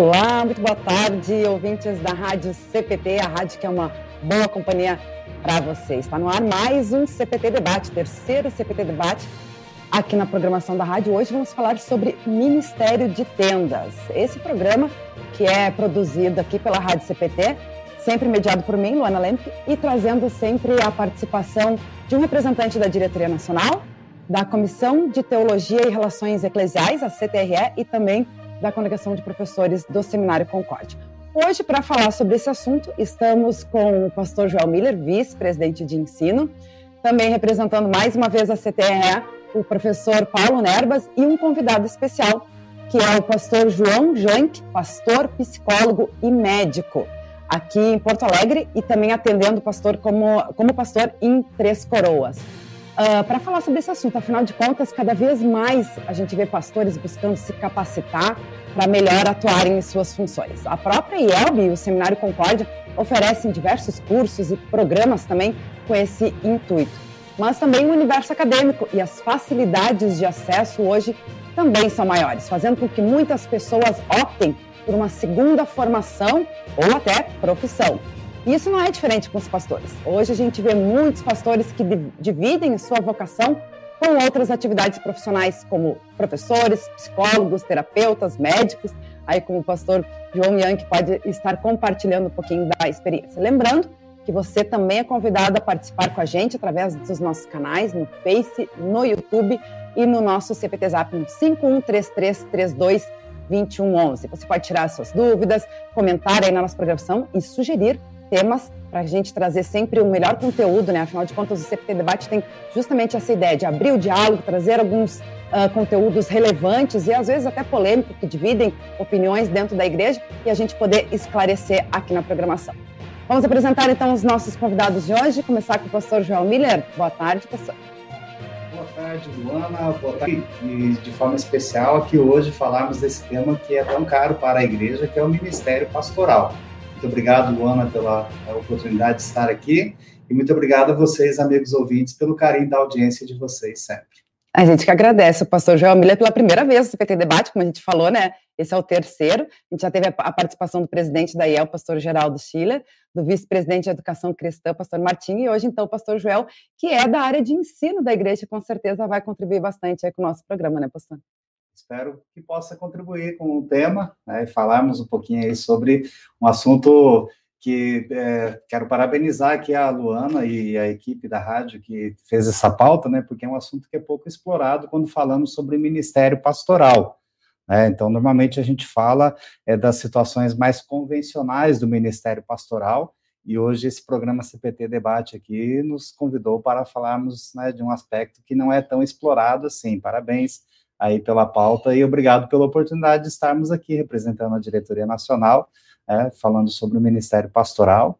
Olá, muito boa tarde, ouvintes da Rádio CPT, a rádio que é uma boa companhia para você. Está no ar mais um CPT Debate, terceiro CPT Debate aqui na programação da rádio. Hoje vamos falar sobre Ministério de Tendas. Esse programa que é produzido aqui pela Rádio CPT, sempre mediado por mim, Luana Lemp, e trazendo sempre a participação de um representante da Diretoria Nacional, da Comissão de Teologia e Relações Eclesiais, a CTRE, e também da Congregação de Professores do Seminário Concórdia. Hoje, para falar sobre esse assunto, estamos com o pastor Joel Miller, vice-presidente de ensino, também representando mais uma vez a CTRE, o professor Paulo Nerbas, e um convidado especial, que é o pastor João Jank, pastor, psicólogo e médico, aqui em Porto Alegre e também atendendo o pastor como, como pastor em Três Coroas. Uh, para falar sobre esse assunto, afinal de contas, cada vez mais a gente vê pastores buscando se capacitar para melhor atuarem em suas funções. A própria IELB e o Seminário Concórdia oferecem diversos cursos e programas também com esse intuito. Mas também o universo acadêmico e as facilidades de acesso hoje também são maiores, fazendo com que muitas pessoas optem por uma segunda formação ou até profissão. E isso não é diferente com os pastores. Hoje a gente vê muitos pastores que dividem sua vocação com outras atividades profissionais, como professores, psicólogos, terapeutas, médicos, aí como o pastor João Young pode estar compartilhando um pouquinho da experiência. Lembrando que você também é convidado a participar com a gente através dos nossos canais no Face, no YouTube e no nosso CPT Zap no 5133322111. Você pode tirar suas dúvidas, comentar aí na nossa programação e sugerir temas para a gente trazer sempre o melhor conteúdo, né? Afinal de contas, o CPT Debate tem justamente essa ideia de abrir o diálogo, trazer alguns uh, conteúdos relevantes e às vezes até polêmicos que dividem opiniões dentro da igreja e a gente poder esclarecer aqui na programação. Vamos apresentar então os nossos convidados de hoje, começar com o pastor João Miller. Boa tarde, pastor. Boa tarde, Luana. Boa tarde. E de forma especial aqui hoje falarmos desse tema que é tão caro para a igreja, que é o ministério pastoral. Muito obrigado, Luana, pela oportunidade de estar aqui. E muito obrigado a vocês, amigos ouvintes, pelo carinho da audiência de vocês sempre. A gente que agradece o pastor Joel Miller pela primeira vez no CPT Debate, como a gente falou, né? Esse é o terceiro. A gente já teve a participação do presidente da IEL, pastor Geraldo Schiller, do vice-presidente de Educação Cristã, pastor Martim, e hoje, então, o pastor Joel, que é da área de ensino da igreja, com certeza vai contribuir bastante aí com o nosso programa, né, pastor? Espero que possa contribuir com o tema né, e falarmos um pouquinho aí sobre um assunto que é, quero parabenizar aqui a Luana e a equipe da rádio que fez essa pauta, né, porque é um assunto que é pouco explorado quando falamos sobre ministério pastoral. Né, então, normalmente a gente fala é, das situações mais convencionais do ministério pastoral, e hoje esse programa CPT Debate aqui nos convidou para falarmos né, de um aspecto que não é tão explorado assim. Parabéns aí pela pauta e obrigado pela oportunidade de estarmos aqui representando a diretoria nacional, é, falando sobre o Ministério Pastoral.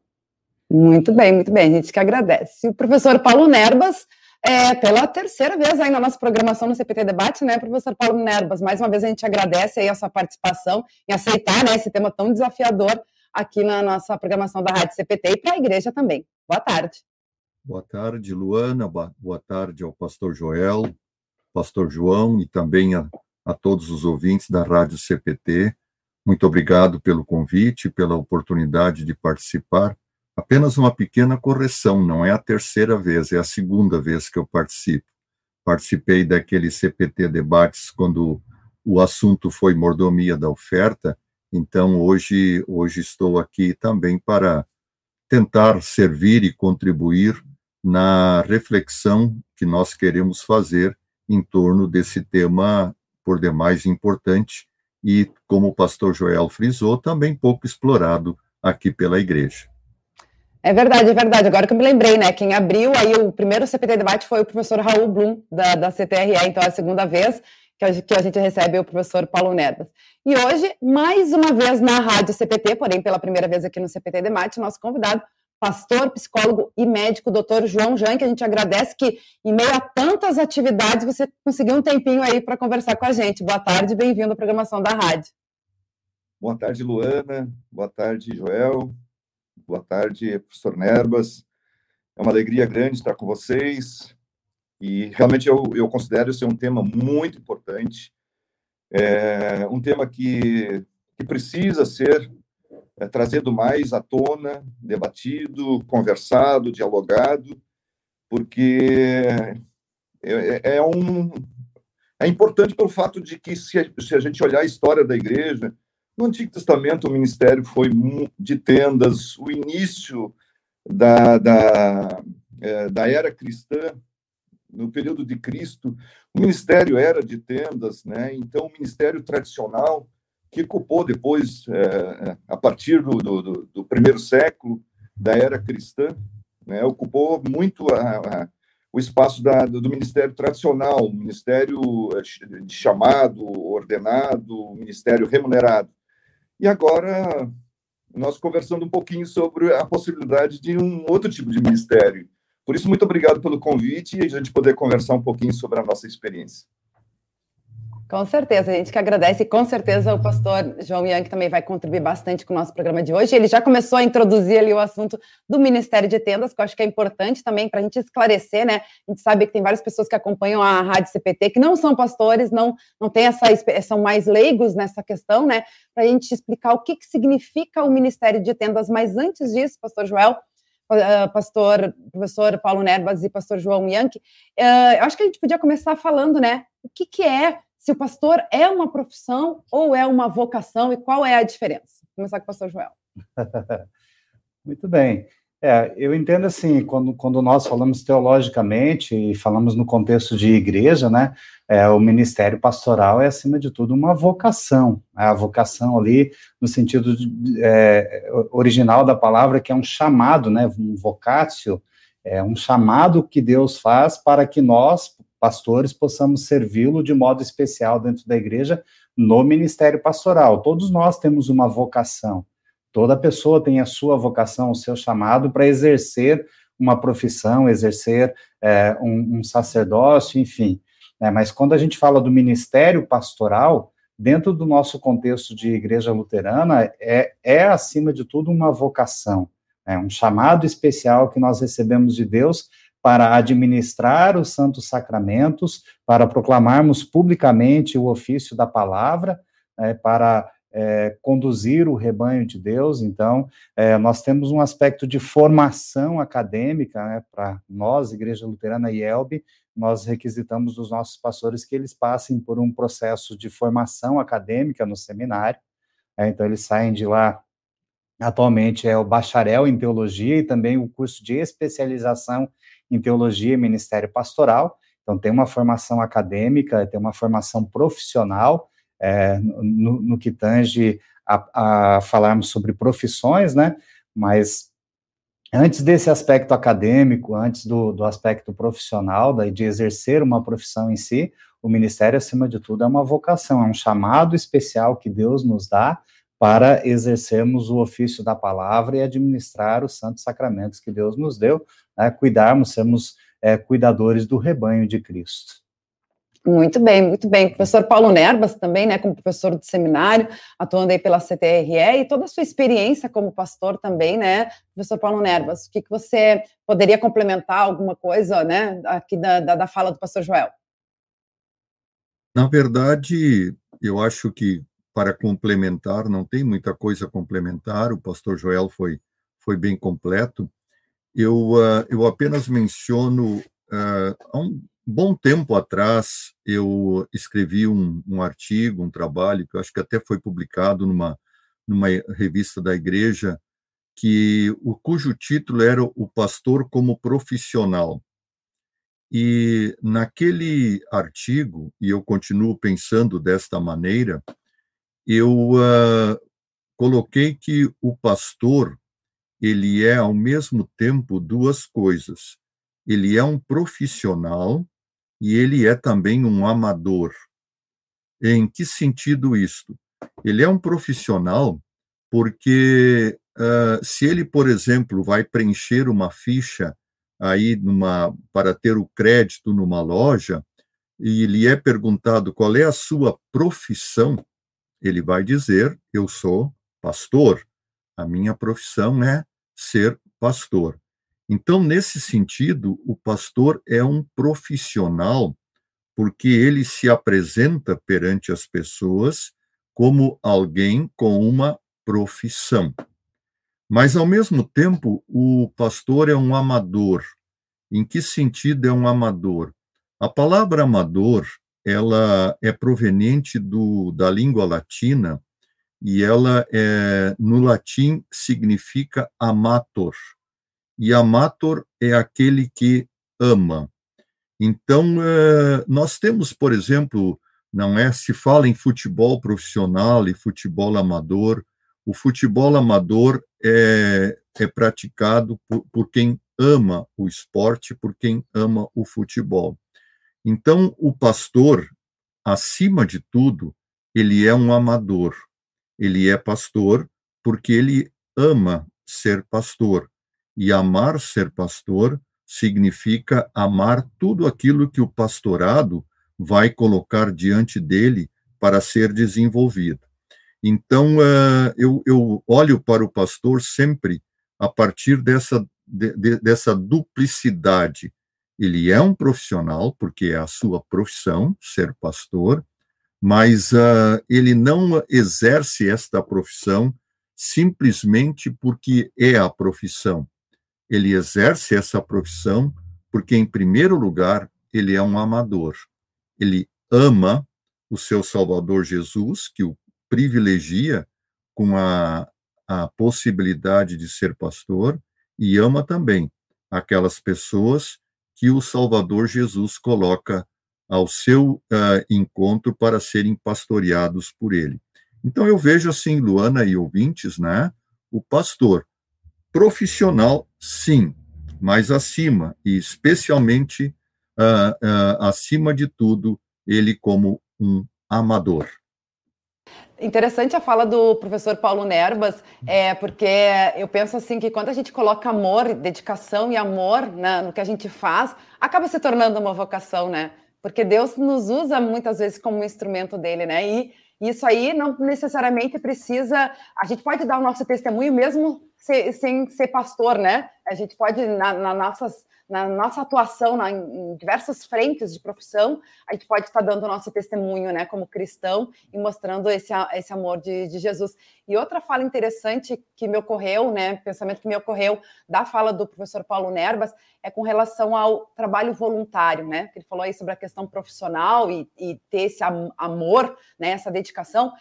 Muito bem, muito bem, a gente que agradece. O professor Paulo Nerbas, é, pela terceira vez aí na nossa programação no CPT Debate, né, professor Paulo Nerbas, mais uma vez a gente agradece aí a sua participação e aceitar, né, esse tema tão desafiador aqui na nossa programação da Rádio CPT e para a igreja também. Boa tarde. Boa tarde, Luana, boa tarde ao pastor Joel, pastor João e também a, a todos os ouvintes da Rádio CPT. Muito obrigado pelo convite, pela oportunidade de participar. Apenas uma pequena correção, não é a terceira vez, é a segunda vez que eu participo. Participei daquele CPT debates quando o assunto foi mordomia da oferta, então hoje hoje estou aqui também para tentar servir e contribuir na reflexão que nós queremos fazer em torno desse tema por demais importante e, como o pastor Joel frisou, também pouco explorado aqui pela igreja. É verdade, é verdade. Agora que eu me lembrei, né? Quem abriu aí o primeiro CPT debate foi o professor Raul Blum, da, da CTRE, então é a segunda vez que a, gente recebe o professor Paulo Nerbas. E hoje, mais uma vez na Rádio CPT, porém pela primeira vez aqui no CPT Debate, nosso convidado, pastor, psicólogo e médico, doutor João Jan, que a gente agradece que, em meio a tantas atividades, você conseguiu um tempinho aí para conversar com a gente. Boa tarde, bem-vindo à programação da rádio. Boa tarde, Luana. Boa tarde, Joel. Boa tarde, professor Nerbas. É uma alegria grande estar com vocês. E realmente eu, eu considero esse um tema muito importante. É um tema que, que precisa ser é, mais à tona, debatido, conversado, dialogado, porque é, é, um é importante pelo fato de que se a, se a gente olhar a história da igreja, no Antigo Testamento o ministério foi de tendas, o início da, da, é, da era cristã, no período de Cristo, o ministério era de tendas, né? Então o ministério tradicional que ocupou depois, é, é, a partir do, do, do, primeiro século da era cristã, né, ocupou muito a, a, o espaço da, do ministério tradicional, ministério é, de chamado, ordenado, ministério remunerado. E agora, nós conversando um pouquinho sobre a possibilidade de um outro tipo de ministério. Por isso, muito obrigado pelo convite e a gente poder conversar um pouquinho sobre a nossa experiência. Com certeza, a gente que agradece e com certeza o pastor João Yang também vai contribuir bastante com o nosso programa de hoje. Ele já começou a introduzir ali o assunto do Ministério de Tendas, que eu acho que é importante também para a gente esclarecer, né? A gente sabe que tem várias pessoas que acompanham a Rádio CPT que não são pastores, não, não tem essa, são mais leigos nessa questão, né? Para a gente explicar o que, que significa o Ministério de Tendas. Mas antes disso, pastor Joel, ah, pastor, professor Paulo Nerbas e pastor João Yankee, uh, eu acho que a gente podia começar falando, né, o que, que é se o pastor é uma profissão ou é uma vocação e qual é a diferença? Vou começar com o pastor Joel. Muito bem. É, eu entendo assim, quando, quando nós falamos teologicamente e falamos no contexto de igreja, né, é, o ministério pastoral é, acima de tudo, uma vocação. Né, a vocação ali, no sentido de, é, original da palavra, que é um chamado, né, um vocatio, é um chamado que Deus faz para que nós, pastores possamos servi-lo de modo especial dentro da igreja no ministério pastoral. Todos nós temos uma vocação. Toda pessoa tem a sua vocação, o seu chamado para exercer uma profissão, exercer é, um, um, sacerdócio, enfim. É, mas quando a gente fala do ministério pastoral, dentro do nosso contexto de igreja luterana, é, é acima de tudo uma vocação, é um chamado especial que nós recebemos de Deus para administrar os santos sacramentos, para proclamarmos publicamente o ofício da palavra, é, para é, conduzir o rebanho de Deus. Então, é, nós temos um aspecto de formação acadêmica né, para nós, Igreja Luterana e ELB, nós requisitamos dos nossos pastores que eles passem por um processo de formação acadêmica no seminário. É, então, eles saem de lá atualmente é o bacharel em teologia e também o curso de especialização em teologia e ministério pastoral. Então, tem uma formação acadêmica, tem uma formação profissional é, no, no, que tange a, a, falarmos sobre profissões, né? Mas antes desse aspecto acadêmico, antes do, do aspecto profissional, daí de exercer uma profissão em si, o ministério, acima de tudo, é uma vocação, é um chamado especial que Deus nos dá para exercermos o ofício da palavra e administrar os santos sacramentos que Deus nos deu, né, cuidarmos, sermos é, cuidadores do rebanho de Cristo. Muito bem, muito bem. Professor Paulo Nerbas também, né, como professor de seminário, atuando aí pela CTRE e toda a sua experiência como pastor também, né, professor Paulo Nerbas, o que, que você poderia complementar alguma coisa, né, aqui da, da, da fala do pastor Joel? Na verdade, eu acho que para complementar, não tem muita coisa a complementar, o pastor Joel foi, foi bem completo. Eu, uh, eu apenas menciono, uh, há um bom tempo atrás, eu escrevi um, um artigo, um trabalho, que eu acho que até foi publicado numa, numa revista da igreja, que o cujo título era O Pastor como Profissional. E naquele artigo, e eu continuo pensando desta maneira, eu uh, coloquei que o pastor ele é ao mesmo tempo duas coisas. Ele é um profissional e ele é também um amador. Em que sentido isto? Ele é um profissional porque uh, se ele, por exemplo, vai preencher uma ficha aí numa para ter o crédito numa loja e lhe é perguntado qual é a sua profissão, ele vai dizer: Eu sou pastor, a minha profissão é ser pastor. Então, nesse sentido, o pastor é um profissional, porque ele se apresenta perante as pessoas como alguém com uma profissão. Mas, ao mesmo tempo, o pastor é um amador. Em que sentido é um amador? A palavra amador, ela é proveniente do, da língua latina e ela, é, no latim, significa amator. E amator é aquele que ama. Então, é, nós temos, por exemplo, não é? Se fala em futebol profissional e futebol amador. O futebol amador é, é praticado por, por quem ama o esporte, por quem ama o futebol. Então, o pastor, acima de tudo, ele é um amador. Ele é pastor porque ele ama ser pastor. E amar ser pastor significa amar tudo aquilo que o pastorado vai colocar diante dele para ser desenvolvido. Então, uh, eu, eu, olho para o pastor sempre a partir dessa, de, de, dessa duplicidade. Ele é um profissional, porque é a sua profissão, ser pastor, mas uh, ele não exerce esta profissão simplesmente porque é a profissão. Ele exerce essa profissão porque, em primeiro lugar, ele é um amador ele ama o seu Salvador Jesus, que o privilegia com a, a possibilidade de ser pastor, e ama também aquelas pessoas que o Salvador Jesus coloca ao seu uh, encontro para serem pastoreados por ele. Então eu vejo assim, Luana e ouvintes, né? O pastor profissional, sim, mas acima e especialmente uh, uh, acima de tudo, ele como um amador. Interessante a fala do professor Paulo Nerbas, é, porque eu penso assim que quando a gente coloca amor, dedicação e amor né, no que a gente faz, acaba se tornando uma vocação, né? Porque Deus nos usa muitas vezes como um instrumento dele, né? E isso aí não necessariamente precisa. A gente pode dar o nosso testemunho mesmo sem, ser pastor, né? A gente pode, na, na nossas na nossa atuação na, em diversas frentes de profissão, a gente pode estar dando o nosso testemunho, né, como cristão e mostrando esse, esse amor de, de Jesus. E outra fala interessante que me ocorreu, né, pensamento que me ocorreu da fala do professor Paulo Nerbas, é com relação ao trabalho voluntário, né, ele falou aí sobre a questão profissional e, e ter esse amor, né, essa dedicação,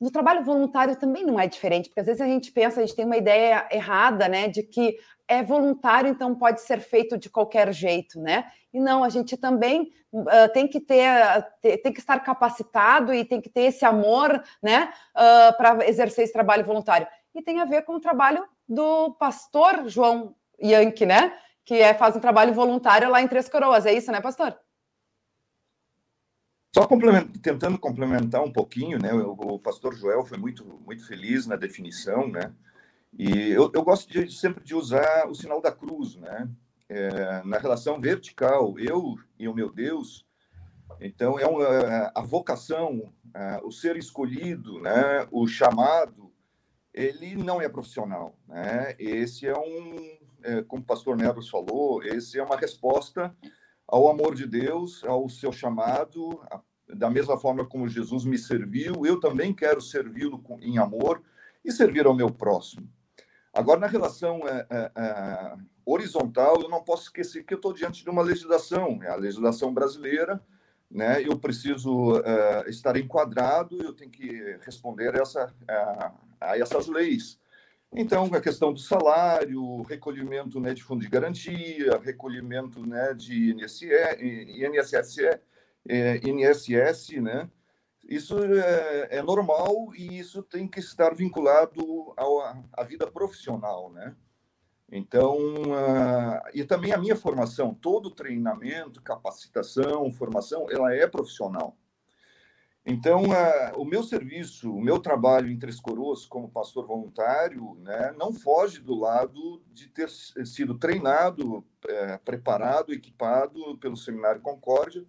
no trabalho voluntário também não é diferente, porque às vezes a gente pensa, a gente tem uma ideia errada, né, de que é voluntário, então pode ser feito de qualquer jeito, né? E não, a gente também uh, tem que ter, tem que estar capacitado e tem que ter esse amor, né, uh, para exercer esse trabalho voluntário. E tem a ver com o trabalho do pastor João Yankee, né? Que é, faz um trabalho voluntário lá em Três Coroas, é isso, né, pastor? Só complement, tentando complementar um pouquinho, né? O, o, pastor Joel foi muito, muito feliz na definição, né? E eu, eu gosto de, sempre de usar o sinal da cruz, né? É, na relação vertical, eu e o meu Deus. Então, é uma, a vocação, o ser escolhido, né? o chamado, ele não é profissional. Né? Esse é um, é, como o pastor Neves falou, esse é uma resposta ao amor de Deus, ao seu chamado, da mesma forma como Jesus me serviu, eu também quero servi-lo em amor e servir ao meu próximo. Agora, na relação é, é, é, horizontal, eu não posso esquecer que eu estou diante de uma legislação, é a legislação brasileira, né? Eu preciso é, estar enquadrado, eu tenho que responder essa, a, essas leis. Então, a questão do salário, recolhimento né, de fundo de garantia, recolhimento né, de INSS, INSS, INSS né? Isso é, é, normal e isso tem que estar vinculado ao, à vida profissional, né? Então, uh, e também a minha formação, todo treinamento, capacitação, formação, ela é profissional. Então, uh, o meu serviço, o meu trabalho em Três Coroas como pastor voluntário, né, não foge do lado de ter sido treinado, é, preparado, equipado pelo Seminário Concórdia,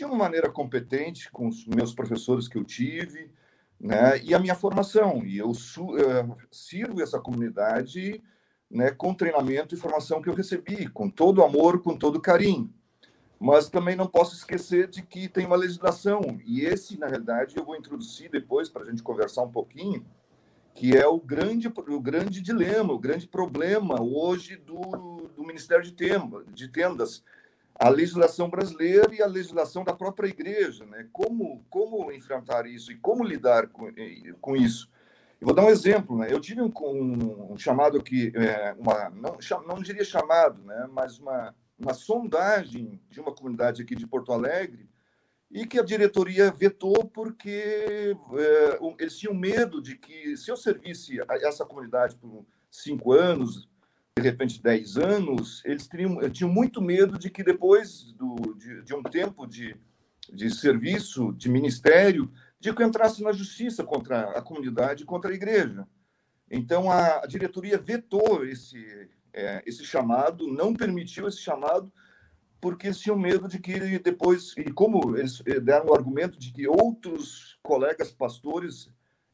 de uma maneira competente com os meus professores que eu tive, né, e a minha formação. E eu uh, sirvo essa comunidade né, com treinamento e formação que eu recebi, com todo amor, com todo carinho. mas também não posso esquecer de que tem uma legislação, e esse, na realidade, eu vou introduzir depois para a gente conversar um pouquinho, que é o grande, o grande dilema, o grande problema hoje do, do Ministério de, Tema, de Tendas, a legislação brasileira e a legislação da própria igreja, né? Como, como enfrentar isso e como lidar com, com isso? Eu vou dar um exemplo, né? Eu tive um, um, um chamado aqui, é, uma, não, não diria chamado, né? Mas uma uma sondagem de uma comunidade aqui de Porto Alegre e que a diretoria vetou porque é, eles tinham medo de que, se eu servisse essa comunidade por cinco anos, de repente dez anos, eles teriam, tinham muito medo de que depois do, de, de um tempo de, de serviço, de ministério, de que entrasse na justiça contra a comunidade, contra a igreja. Então, a, a diretoria vetou esse, é, esse chamado, não permitiu esse chamado, porque eles tinham medo de que depois, e como eles eh, deram o argumento de que outros colegas pastores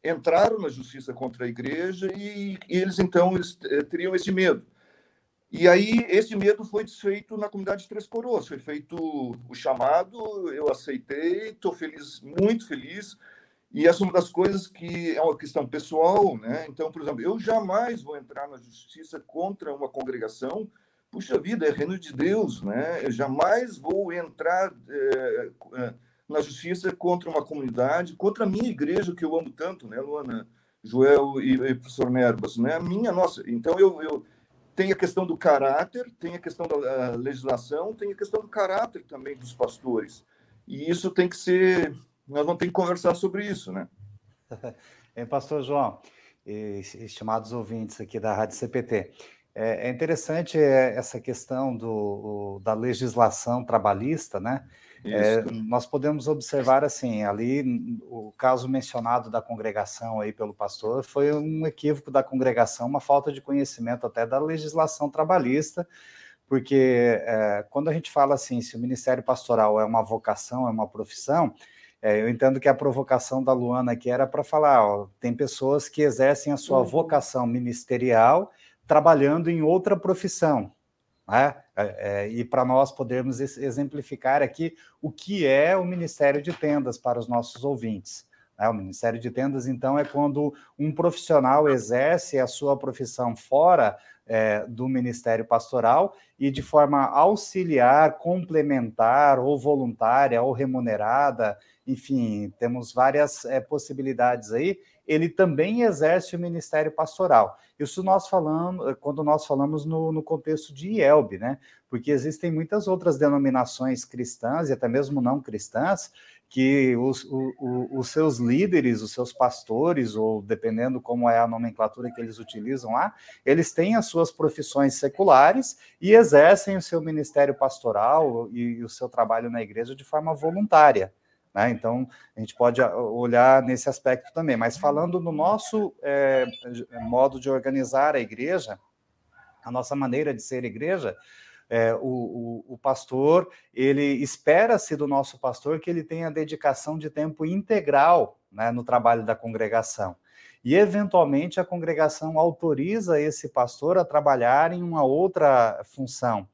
entraram na justiça contra a igreja e, e eles então eles, eh, teriam esse medo. E aí esse medo foi desfeito na comunidade de Três Coroas, foi feito o chamado, eu aceitei, estou feliz, muito feliz, e essa é uma das coisas que é uma questão pessoal, né? Então, por exemplo, eu jamais vou entrar na justiça contra uma congregação. Puxa vida, é reino de Deus, né? Eu jamais vou entrar é, na justiça contra uma comunidade, contra a minha igreja que eu amo tanto, né, Luana, Joel e, e professor Nerbas, né? A minha, nossa. Então eu, eu tem a questão do caráter, tem a questão da legislação, tem a questão do caráter também dos pastores. E isso tem que ser nós vamos ter que conversar sobre isso, né? É, pastor João, estimados ouvintes aqui da Rádio CPT, é, é interessante é, essa questão do, da legislação trabalhista, né? É, nós podemos observar assim, ali o caso mencionado da congregação aí pelo pastor foi um equívoco da congregação, uma falta de conhecimento até da legislação trabalhista, porque é, quando a gente fala assim, se o ministério pastoral é uma vocação, é uma profissão, é, eu entendo que a provocação da Luana aqui era para falar: ó, tem pessoas que exercem a sua uhum. vocação ministerial trabalhando em outra profissão. Né? É, é, e para nós podermos exemplificar aqui o que é o Ministério de Tendas para os nossos ouvintes. Né? O Ministério de Tendas, então, é quando um profissional exerce a sua profissão fora é, do Ministério Pastoral e de forma auxiliar, complementar ou voluntária ou remunerada enfim, temos várias é, possibilidades aí. Ele também exerce o ministério pastoral. Isso nós falamos, eh, quando nós falamos no, no contexto de IELB, né? Porque existem muitas outras denominações cristãs e até mesmo não cristãs que os, o, os seus líderes, os seus pastores, ou dependendo como é a nomenclatura que eles utilizam lá, eles têm as suas profissões seculares e exercem o seu ministério pastoral e, e o seu trabalho na igreja de forma voluntária. Né? Então, a gente pode ah, olhar nesse aspecto também. Mas falando no nosso é, modo de organizar a igreja, a nossa maneira de ser igreja, é, o, o, o, pastor, ele espera-se do nosso pastor que ele tenha dedicação de tempo integral né, no trabalho da congregação. E, eventualmente, a congregação autoriza esse pastor a trabalhar em uma outra função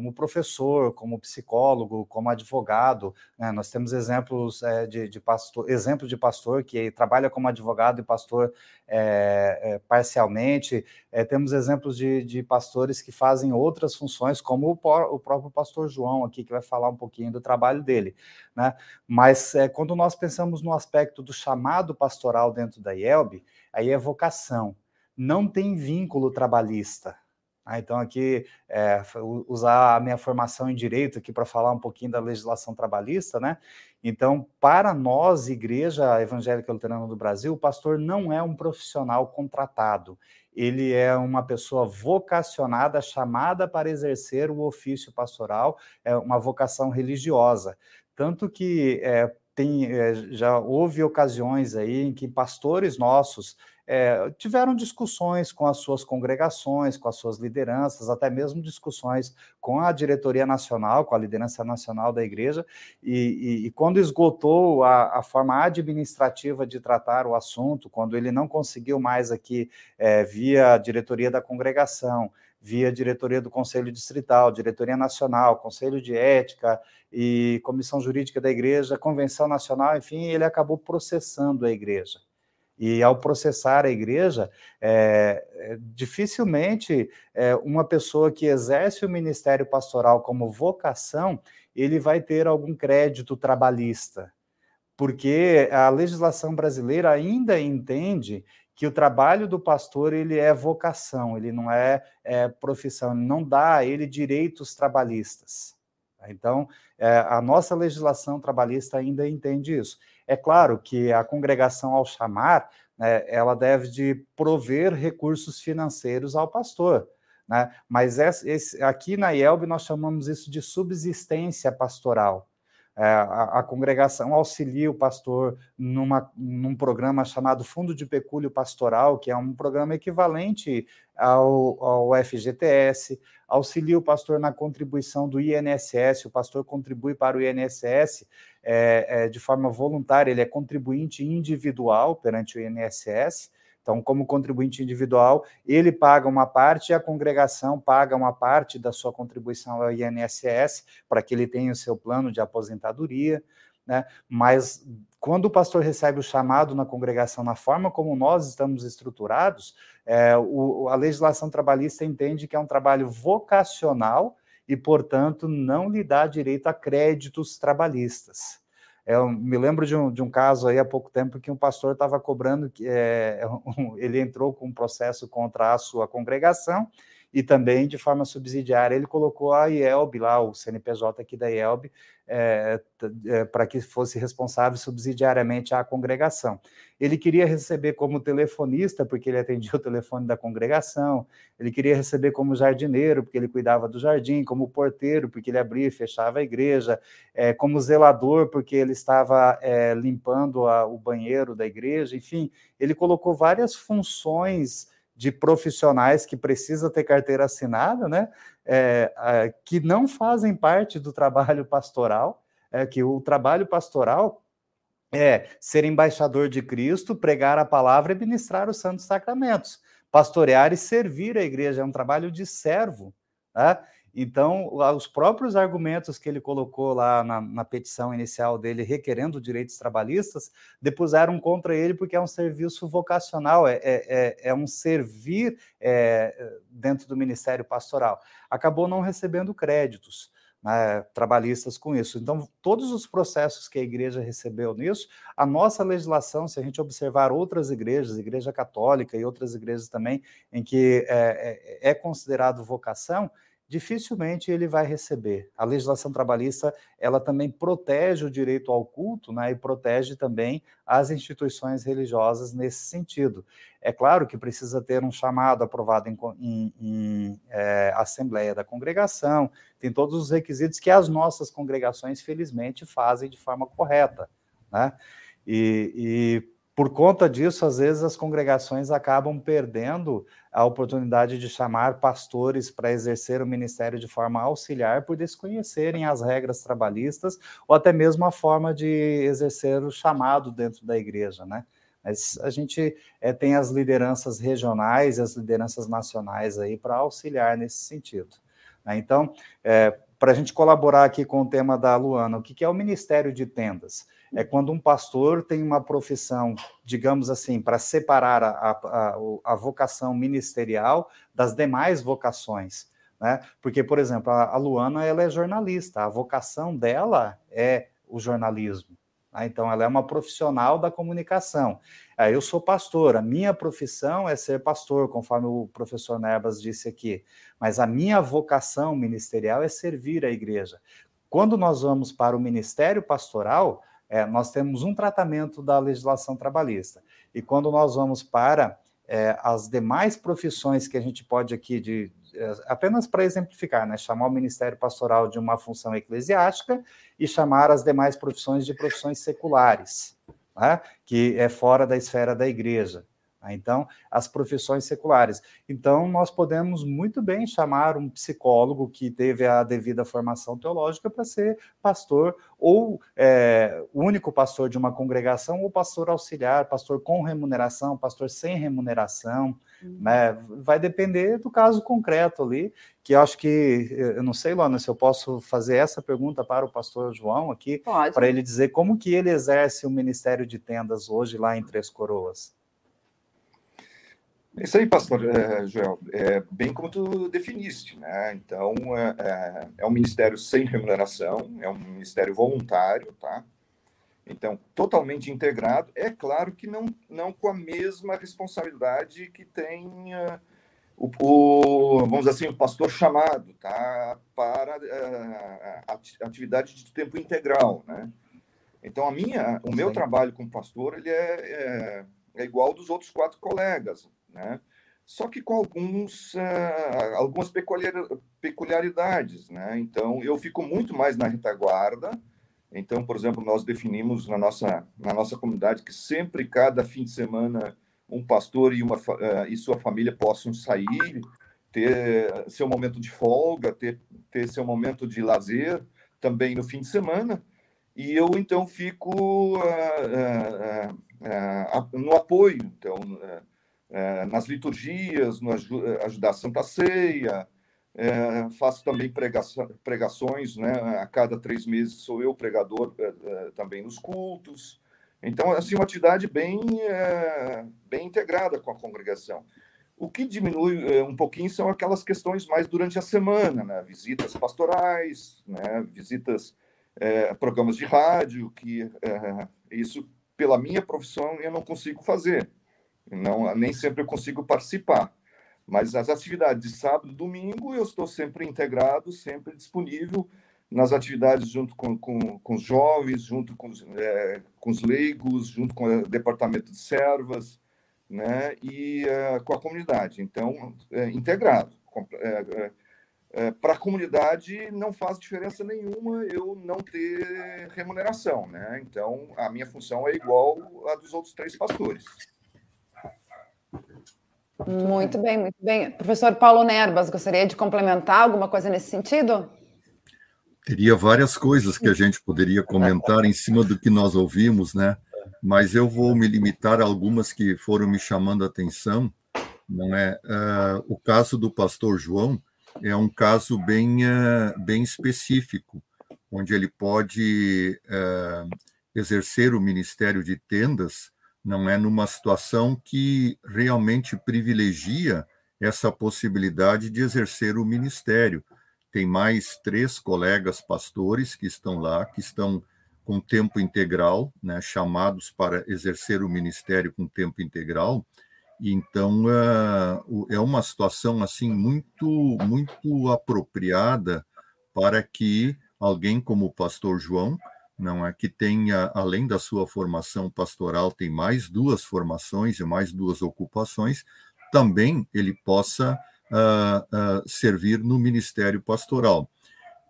como professor, como psicólogo, como advogado. Né? Nós temos exemplos é, de, de, pastor, exemplo de pastor que trabalha como advogado e pastor é, é, parcialmente. temos exemplos de, de, pastores que fazem outras funções, como o, o, próprio pastor João aqui, que vai falar um pouquinho do trabalho dele. Né? Mas quando nós pensamos no aspecto do chamado pastoral dentro da IELB, aí é vocação. Não tem vínculo trabalhista. Ah, então, aqui, é, usar a minha formação em direito aqui para falar um pouquinho da legislação trabalhista, né? Então, para nós, Igreja Evangélica Luterana do Brasil, o pastor não é um profissional contratado, ele é uma pessoa vocacionada, chamada para exercer o ofício pastoral, é uma vocação religiosa. Tanto que é, tem, é, já houve ocasiões aí em que pastores nossos é, tiveram discussões com as suas congregações, com as suas lideranças, até mesmo discussões com a diretoria nacional, com a liderança nacional da igreja, e, e, e quando esgotou a, a, forma administrativa de tratar o assunto, quando ele não conseguiu mais aqui, é, via diretoria da congregação, via diretoria do Conselho Distrital, diretoria nacional, Conselho de Ética e Comissão Jurídica da Igreja, Convenção Nacional, enfim, ele acabou processando a igreja. E ao processar a igreja, é, é, dificilmente é, uma pessoa que exerce o ministério pastoral como vocação, ele vai ter algum crédito trabalhista, porque a legislação brasileira ainda entende que o trabalho do pastor ele é vocação, ele não é, é profissão, não dá a ele direitos trabalhistas. Então, é, a nossa legislação trabalhista ainda entende isso. É claro que a congregação, ao chamar, né, ela deve de prover recursos financeiros ao pastor. Né? Mas esse, aqui na IELB nós chamamos isso de subsistência pastoral. É, a, a, congregação auxilia o pastor numa, num programa chamado Fundo de Pecúlio Pastoral, que é um programa equivalente ao, ao FGTS, auxilia o pastor na contribuição do INSS, o pastor contribui para o INSS é, é, de forma voluntária, ele é contribuinte individual perante o INSS, então, como contribuinte individual, ele paga uma parte e a congregação paga uma parte da sua contribuição ao INSS para que ele tenha o seu plano de aposentadoria. Né? Mas quando o pastor recebe o chamado na congregação, na forma como nós estamos estruturados, é, o, a legislação trabalhista entende que é um trabalho vocacional e, portanto, não lhe dá direito a créditos trabalhistas. Eu me lembro de um, de um caso aí há pouco tempo que um pastor estava cobrando, que é, um, ele entrou com um processo contra a sua congregação e também de forma subsidiária ele colocou a IELB lá, o CNPJ aqui da IELB, é, é, para que fosse responsável subsidiariamente à congregação. Ele queria receber como telefonista, porque ele atendia o telefone da congregação, ele queria receber como jardineiro, porque ele cuidava do jardim, como porteiro, porque ele abria e fechava a igreja, é, como zelador, porque ele estava é, limpando a, o banheiro da igreja, enfim, ele colocou várias funções de profissionais que precisa ter carteira assinada, né? É, é, que não fazem parte do trabalho pastoral, é, que o trabalho pastoral é ser embaixador de Cristo, pregar a palavra e ministrar os santos sacramentos. Pastorear e servir a igreja é um trabalho de servo. Né? Então, os próprios argumentos que ele colocou lá na, na, petição inicial dele, requerendo direitos trabalhistas, depuseram contra ele porque é um serviço vocacional, é, é, é, é um servir é, dentro do ministério pastoral. Acabou não recebendo créditos. Né, trabalhistas com isso. Então, todos os processos que a igreja recebeu nisso, a nossa legislação, se a gente observar outras igrejas, igreja católica e outras igrejas também, em que é, é, é considerado vocação, dificilmente ele vai receber. A legislação trabalhista, ela também protege o direito ao culto, né, e protege também as instituições religiosas nesse sentido. É claro que precisa ter um chamado aprovado em, em, em é, assembleia da congregação, tem todos os requisitos que as nossas congregações, felizmente, fazem de forma correta, né? E, e por conta disso, às vezes as congregações acabam perdendo a oportunidade de chamar pastores para exercer o ministério de forma auxiliar por desconhecerem as regras trabalhistas ou até mesmo a forma de exercer o chamado dentro da igreja, né? Mas a gente é, tem as lideranças regionais e as lideranças nacionais aí para auxiliar nesse sentido. Né? Então, é, para a gente colaborar aqui com o tema da Luana, o que, é o Ministério de Tendas? é quando um pastor tem uma profissão, digamos assim, para separar a, a, a, vocação ministerial das demais vocações. Né? Porque, por exemplo, a, a Luana ela é jornalista, a vocação dela é o jornalismo. Né? Então, ela é uma profissional da comunicação. Eu sou pastor, a minha profissão é ser pastor, conforme o professor Nebas disse aqui, mas a minha vocação ministerial é servir a igreja. Quando nós vamos para o ministério pastoral, é, nós temos um tratamento da legislação trabalhista. E quando nós vamos para é, as demais profissões que a gente pode aqui, de, apenas para exemplificar, né, chamar o Ministério Pastoral de uma função eclesiástica e chamar as demais profissões de profissões seculares, né, que é fora da esfera da igreja. Né? Então, as profissões seculares. Então, nós podemos muito bem chamar um psicólogo que teve a devida formação teológica para ser pastor, ou é, único pastor de uma congregação, ou pastor auxiliar, pastor com remuneração, pastor sem remuneração. Né? Vai depender do caso concreto ali, que eu acho que, eu não sei, Lona, se eu posso fazer essa pergunta para o pastor João aqui, para ele dizer como que ele exerce o ministério de tendas hoje lá em Três Coroas. Isso aí, pastor é, Joel, é bem como tu definiste, né? Então, é, é, é um ministério sem remuneração, é um ministério voluntário, tá? Então, totalmente integrado, é claro que não, não com a mesma responsabilidade que tem uh, o, o, vamos dizer assim, o pastor chamado, tá? Para uh, atividade de tempo integral, né? Então, a minha, o meu trabalho como pastor, ele é, é, é igual dos outros quatro colegas, né? Só que com alguns, uh, algumas peculiaridades, né? Então, eu fico muito mais na retaguarda. Então, por exemplo, nós definimos na nossa, na nossa comunidade que sempre, cada fim de semana, um pastor e, uma, uh, e sua família possam sair, ter seu momento de folga, ter, ter seu momento de lazer também no fim de semana. E eu, então, fico uh, no apoio. Então, nas liturgias, no ajudar a Santa Ceia, é, faço também pregação, pregações, né? A cada três meses sou eu pregador é, é também nos cultos. Então, assim, uma atividade bem, é, bem integrada com a congregação. O que diminui é, um pouquinho são aquelas questões mais durante a semana, né? Visitas pastorais, né? Visitas, programas de rádio, que isso, pela minha profissão, eu não consigo fazer. Não, nem sempre eu consigo participar. Mas as atividades de sábado e domingo eu estou sempre integrado, sempre disponível nas atividades junto com, com, com os jovens, junto com, é, com os leigos, junto com o departamento de servas, né, e é, com a comunidade. Então, é, integrado. É, é, Para a comunidade não faz diferença nenhuma eu não ter remuneração, né? Então, a minha função é igual à dos outros três pastores. Muito bem, muito bem. Professor Paulo Nerbas, gostaria de complementar alguma coisa nesse sentido? Teria várias coisas que a gente poderia comentar em cima do que nós ouvimos, né? Mas eu vou me limitar a algumas que foram me chamando a atenção. Não é? Uh, o caso do pastor João é um caso bem, uh, bem específico, onde ele pode uh, exercer o ministério de tendas não é numa situação que realmente privilegia essa possibilidade de exercer o ministério. Tem mais três colegas pastores que estão lá, que estão com tempo integral, né, chamados para exercer o ministério com tempo integral. Então uh, é uma situação assim muito muito apropriada para que alguém como o pastor João não é que tenha, além da sua formação pastoral, tem mais duas formações e mais duas ocupações, também ele possa uh, uh, servir no ministério pastoral.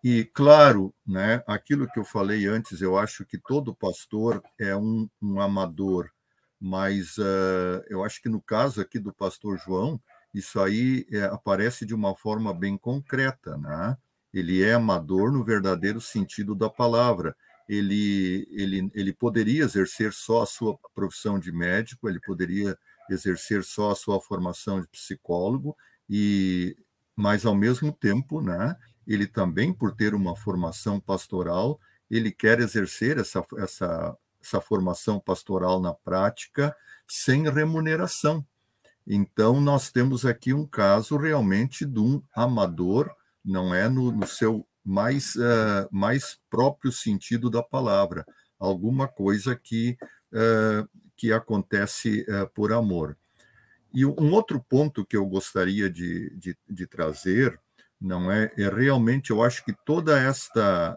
E, claro, né, aquilo que eu falei antes, eu acho que todo pastor é um, um amador, mas uh, eu acho que no caso aqui do pastor João, isso aí é, aparece de uma forma bem concreta, né? Ele é amador no verdadeiro sentido da palavra ele, ele, ele poderia exercer só a sua profissão de médico, ele poderia exercer só a sua formação de psicólogo, e mas ao mesmo tempo, né, ele também, por ter uma formação pastoral, ele quer exercer essa, essa, essa formação pastoral na prática sem remuneração. Então, nós temos aqui um caso realmente de um amador, não é no, no seu mais, uh, mais próprio sentido da palavra, alguma coisa que, uh, que acontece uh, por amor. E um outro ponto que eu gostaria de, de, de trazer, não é, é realmente, eu acho que toda esta,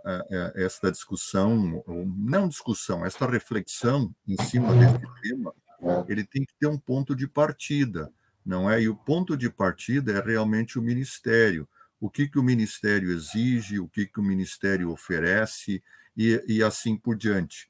esta discussão, não discussão, esta reflexão em cima desse tema, ele tem que ter um ponto de partida, não é? E o ponto de partida é realmente o ministério o que, que o Ministério exige, o que, que o Ministério oferece e, e assim por diante.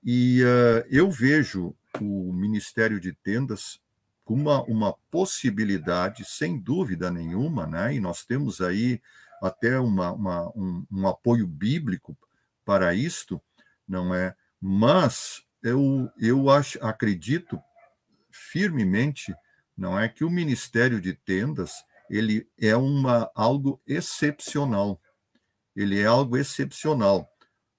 E uh, eu vejo o Ministério de Tendas como uma, uma possibilidade, sem dúvida nenhuma, né? e nós temos aí até uma, uma um, um apoio bíblico para isto, não é? Mas eu, eu acho, acredito firmemente não é que o ministério de tendas ele é uma algo excepcional. Ele é algo excepcional.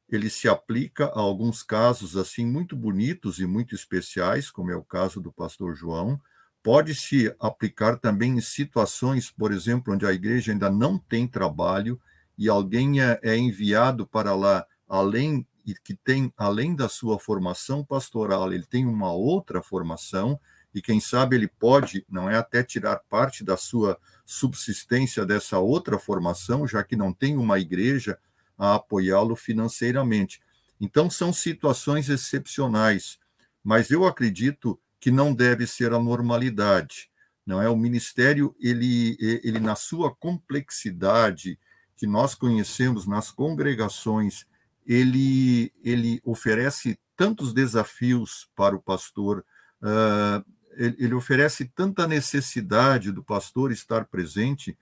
Ele se aplica a alguns casos assim muito bonitos e muito especiais, como é o caso do pastor João. Pode se aplicar também em situações, por exemplo, onde a igreja ainda não tem trabalho e alguém é, é enviado para lá além e que tem além da sua formação pastoral, ele tem uma outra formação e quem sabe ele pode, não é até tirar parte da sua subsistência dessa outra formação, já que não tem uma igreja a apoiá-lo financeiramente. Então são situações excepcionais, mas eu acredito que não deve ser a normalidade. Não é o ministério ele ele na sua complexidade que nós conhecemos nas congregações ele, ele oferece tantos desafios para o pastor, uh, ele, oferece tanta necessidade do pastor estar presente,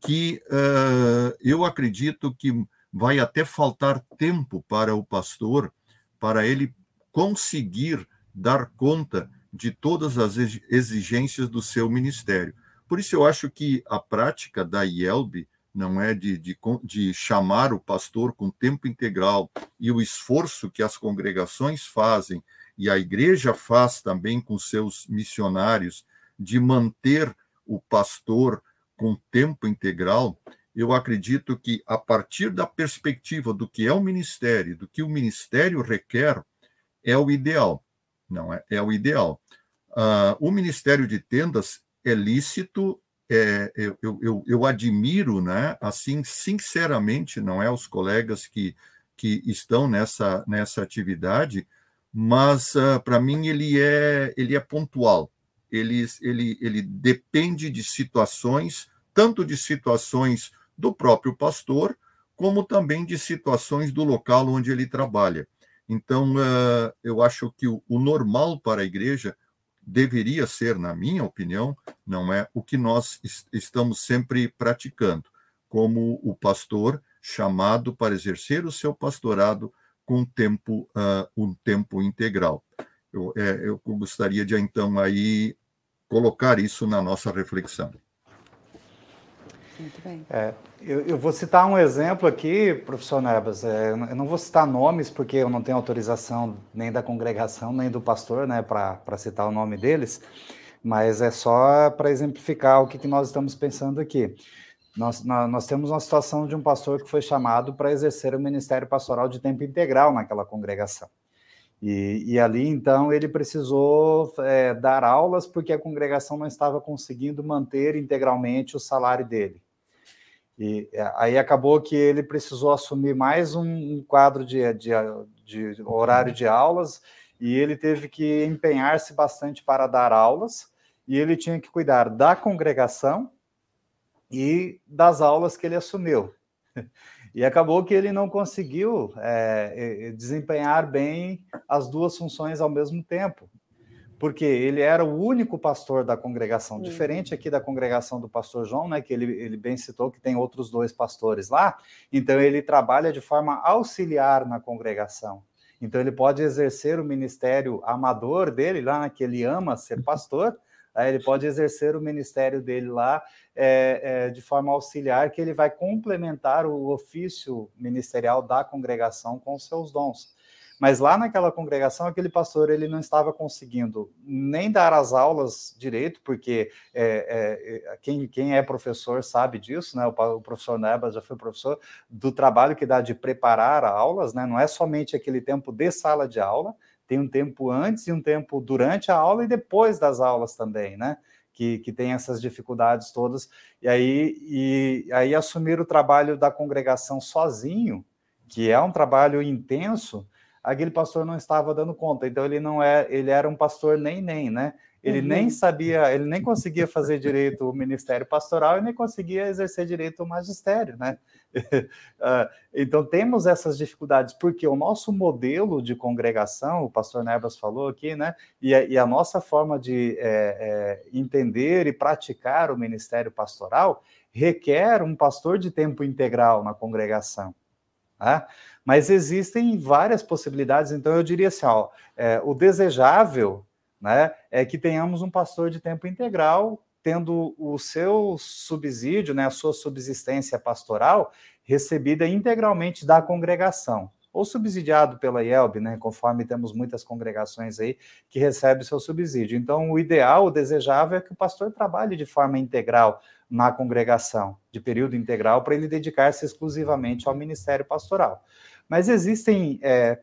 que uh, eu acredito que vai até faltar tempo para o pastor, para ele conseguir dar conta de todas as exigências do seu ministério. Por isso, eu acho que a prática da IELB, não é de, de, de chamar o pastor com tempo integral e o esforço que as congregações fazem e a igreja faz também com seus missionários de manter o pastor com tempo integral, eu acredito que a partir da perspectiva do que é o ministério, do que o ministério requer, é o ideal, não é? É o ideal. Uh, o ministério de tendas é lícito é, eu, eu, eu, admiro, né, assim, sinceramente, não é os colegas que, que estão nessa, nessa atividade, mas uh, ah, para mim ele é, ele é pontual. Ele, ele, ele depende de situações, tanto de situações do próprio pastor, como também de situações do local onde ele trabalha. Então, uh, eu acho que o, o normal para a igreja deveria ser, na minha opinião, não é o que nós estamos sempre praticando, como o pastor chamado para exercer o seu pastorado com tempo, uh, um tempo integral. Eu, é, eu gostaria de, então, aí colocar isso na nossa reflexão. Muito bem. É, eu, eu, vou citar um exemplo aqui, professor Nebas. É, eu não vou citar nomes, porque eu não tenho autorização nem da congregação, nem do pastor, né, para citar o nome deles, mas é só para exemplificar o que, que nós estamos pensando aqui. Nós, nós, nós, temos uma situação de um pastor que foi chamado para exercer o ministério pastoral de tempo integral naquela congregação. E, e ali, então, ele precisou é, dar aulas porque a congregação não estava conseguindo manter integralmente o salário dele. E é, aí acabou que ele precisou assumir mais um, quadro de, de, de horário de aulas e ele teve que empenhar-se bastante para dar aulas e ele tinha que cuidar da congregação e das aulas que ele assumiu. E acabou que ele não conseguiu é, desempenhar bem as duas funções ao mesmo tempo porque ele era o único pastor da congregação, diferente aqui da congregação do pastor João, né, que ele, ele bem citou que tem outros dois pastores lá, então ele trabalha de forma auxiliar na congregação. Então ele pode exercer o ministério amador dele lá, né, que ele ama ser pastor, ele pode exercer o ministério dele lá é, é, de forma auxiliar, que ele vai complementar o ofício ministerial da congregação com seus dons. Mas lá naquela congregação, aquele pastor ele não estava conseguindo nem dar as aulas direito, porque é, é, quem, quem é professor sabe disso, né? O, o professor Nebas já foi professor do trabalho que dá de preparar aulas, né? Não é somente aquele tempo de sala de aula, tem um tempo antes e um tempo durante a aula e depois das aulas também, né? Que, que, tem essas dificuldades todas, e aí, e aí assumir o trabalho da congregação sozinho, que é um trabalho intenso, aquele pastor não estava dando conta. Então ele não é, ele era um pastor nem nem, né? Ele uhum. nem sabia, ele nem conseguia fazer direito o ministério pastoral e nem conseguia exercer direito o magistério, né? Uh, então temos essas dificuldades porque o nosso modelo de congregação, o pastor Nebas falou aqui, né? E a, e a nossa forma de é, é, entender e praticar o ministério pastoral requer um pastor de tempo integral na congregação. Tá? Mas existem várias possibilidades, então eu diria assim: ó, é, o desejável né, é que tenhamos um pastor de tempo integral tendo o seu subsídio, né, a sua subsistência pastoral recebida integralmente da congregação ou subsidiado pela IELB, né, conforme temos muitas congregações aí que recebem seu subsídio. Então, o ideal, o desejável é que o pastor trabalhe de forma integral na congregação, de período integral, para ele dedicar-se exclusivamente ao ministério pastoral. Mas existem é,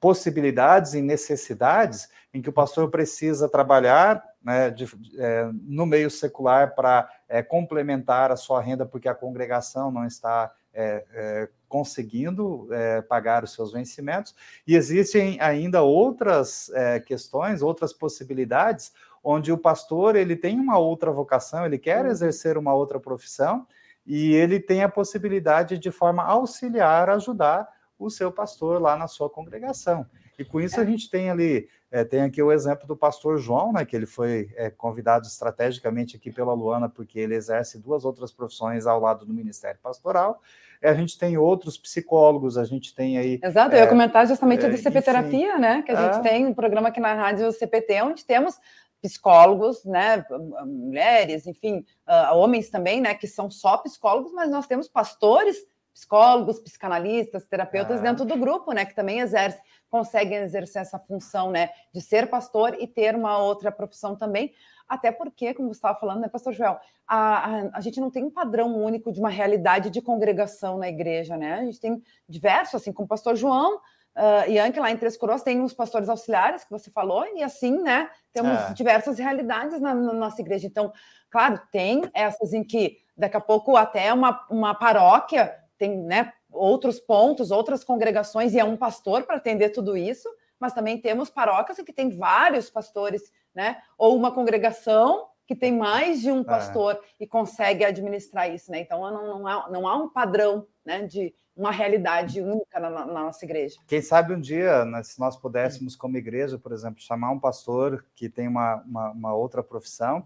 possibilidades e necessidades em que o pastor precisa trabalhar né, de, é, no meio secular para é, complementar a sua renda, porque a congregação não está é, é, conseguindo é, pagar os seus vencimentos, e existem ainda outras é, questões, outras possibilidades, onde o pastor ele tem uma outra vocação, ele quer uhum. exercer uma outra profissão, e ele tem a possibilidade de forma auxiliar ajudar o seu pastor lá na sua congregação. E com isso a gente tem ali, é, tem aqui o exemplo do pastor João, né, que ele foi é, convidado estrategicamente aqui pela Luana, porque ele exerce duas outras profissões ao lado do Ministério Pastoral. a gente tem outros psicólogos, a gente tem aí. Exato, eu ia é, comentar justamente do CP Terapia, né? Que a gente é. tem um programa aqui na rádio CPT, onde temos psicólogos, né, mulheres, enfim, uh, homens também, né, que são só psicólogos, mas nós temos pastores psicólogos, psicanalistas, terapeutas ah. dentro do grupo, né, que também exercem, conseguem exercer essa função, né, de ser pastor e ter uma outra profissão também, até porque, como você estava falando, né, pastor Joel, a, a, a, gente não tem um padrão único de uma realidade de congregação na igreja, né, a gente tem diversos, assim, como o pastor João, Uh, e Anke, lá em Três Coroas, tem os pastores auxiliares que você falou, e assim, né, temos é. diversas realidades na, na, nossa igreja. Então, claro, tem essas em que daqui a pouco até uma, uma paróquia tem né, outros pontos, outras congregações, e é um pastor para atender tudo isso, mas também temos paróquias que tem vários pastores, né? Ou uma congregação que tem mais de um é. pastor é. e consegue administrar isso, né? Então não, não, há, não há um padrão né, de uma realidade única na, na, nossa igreja. Quem sabe um dia, né, se nós pudéssemos, como igreja, por exemplo, chamar um pastor que tem uma, uma, uma outra profissão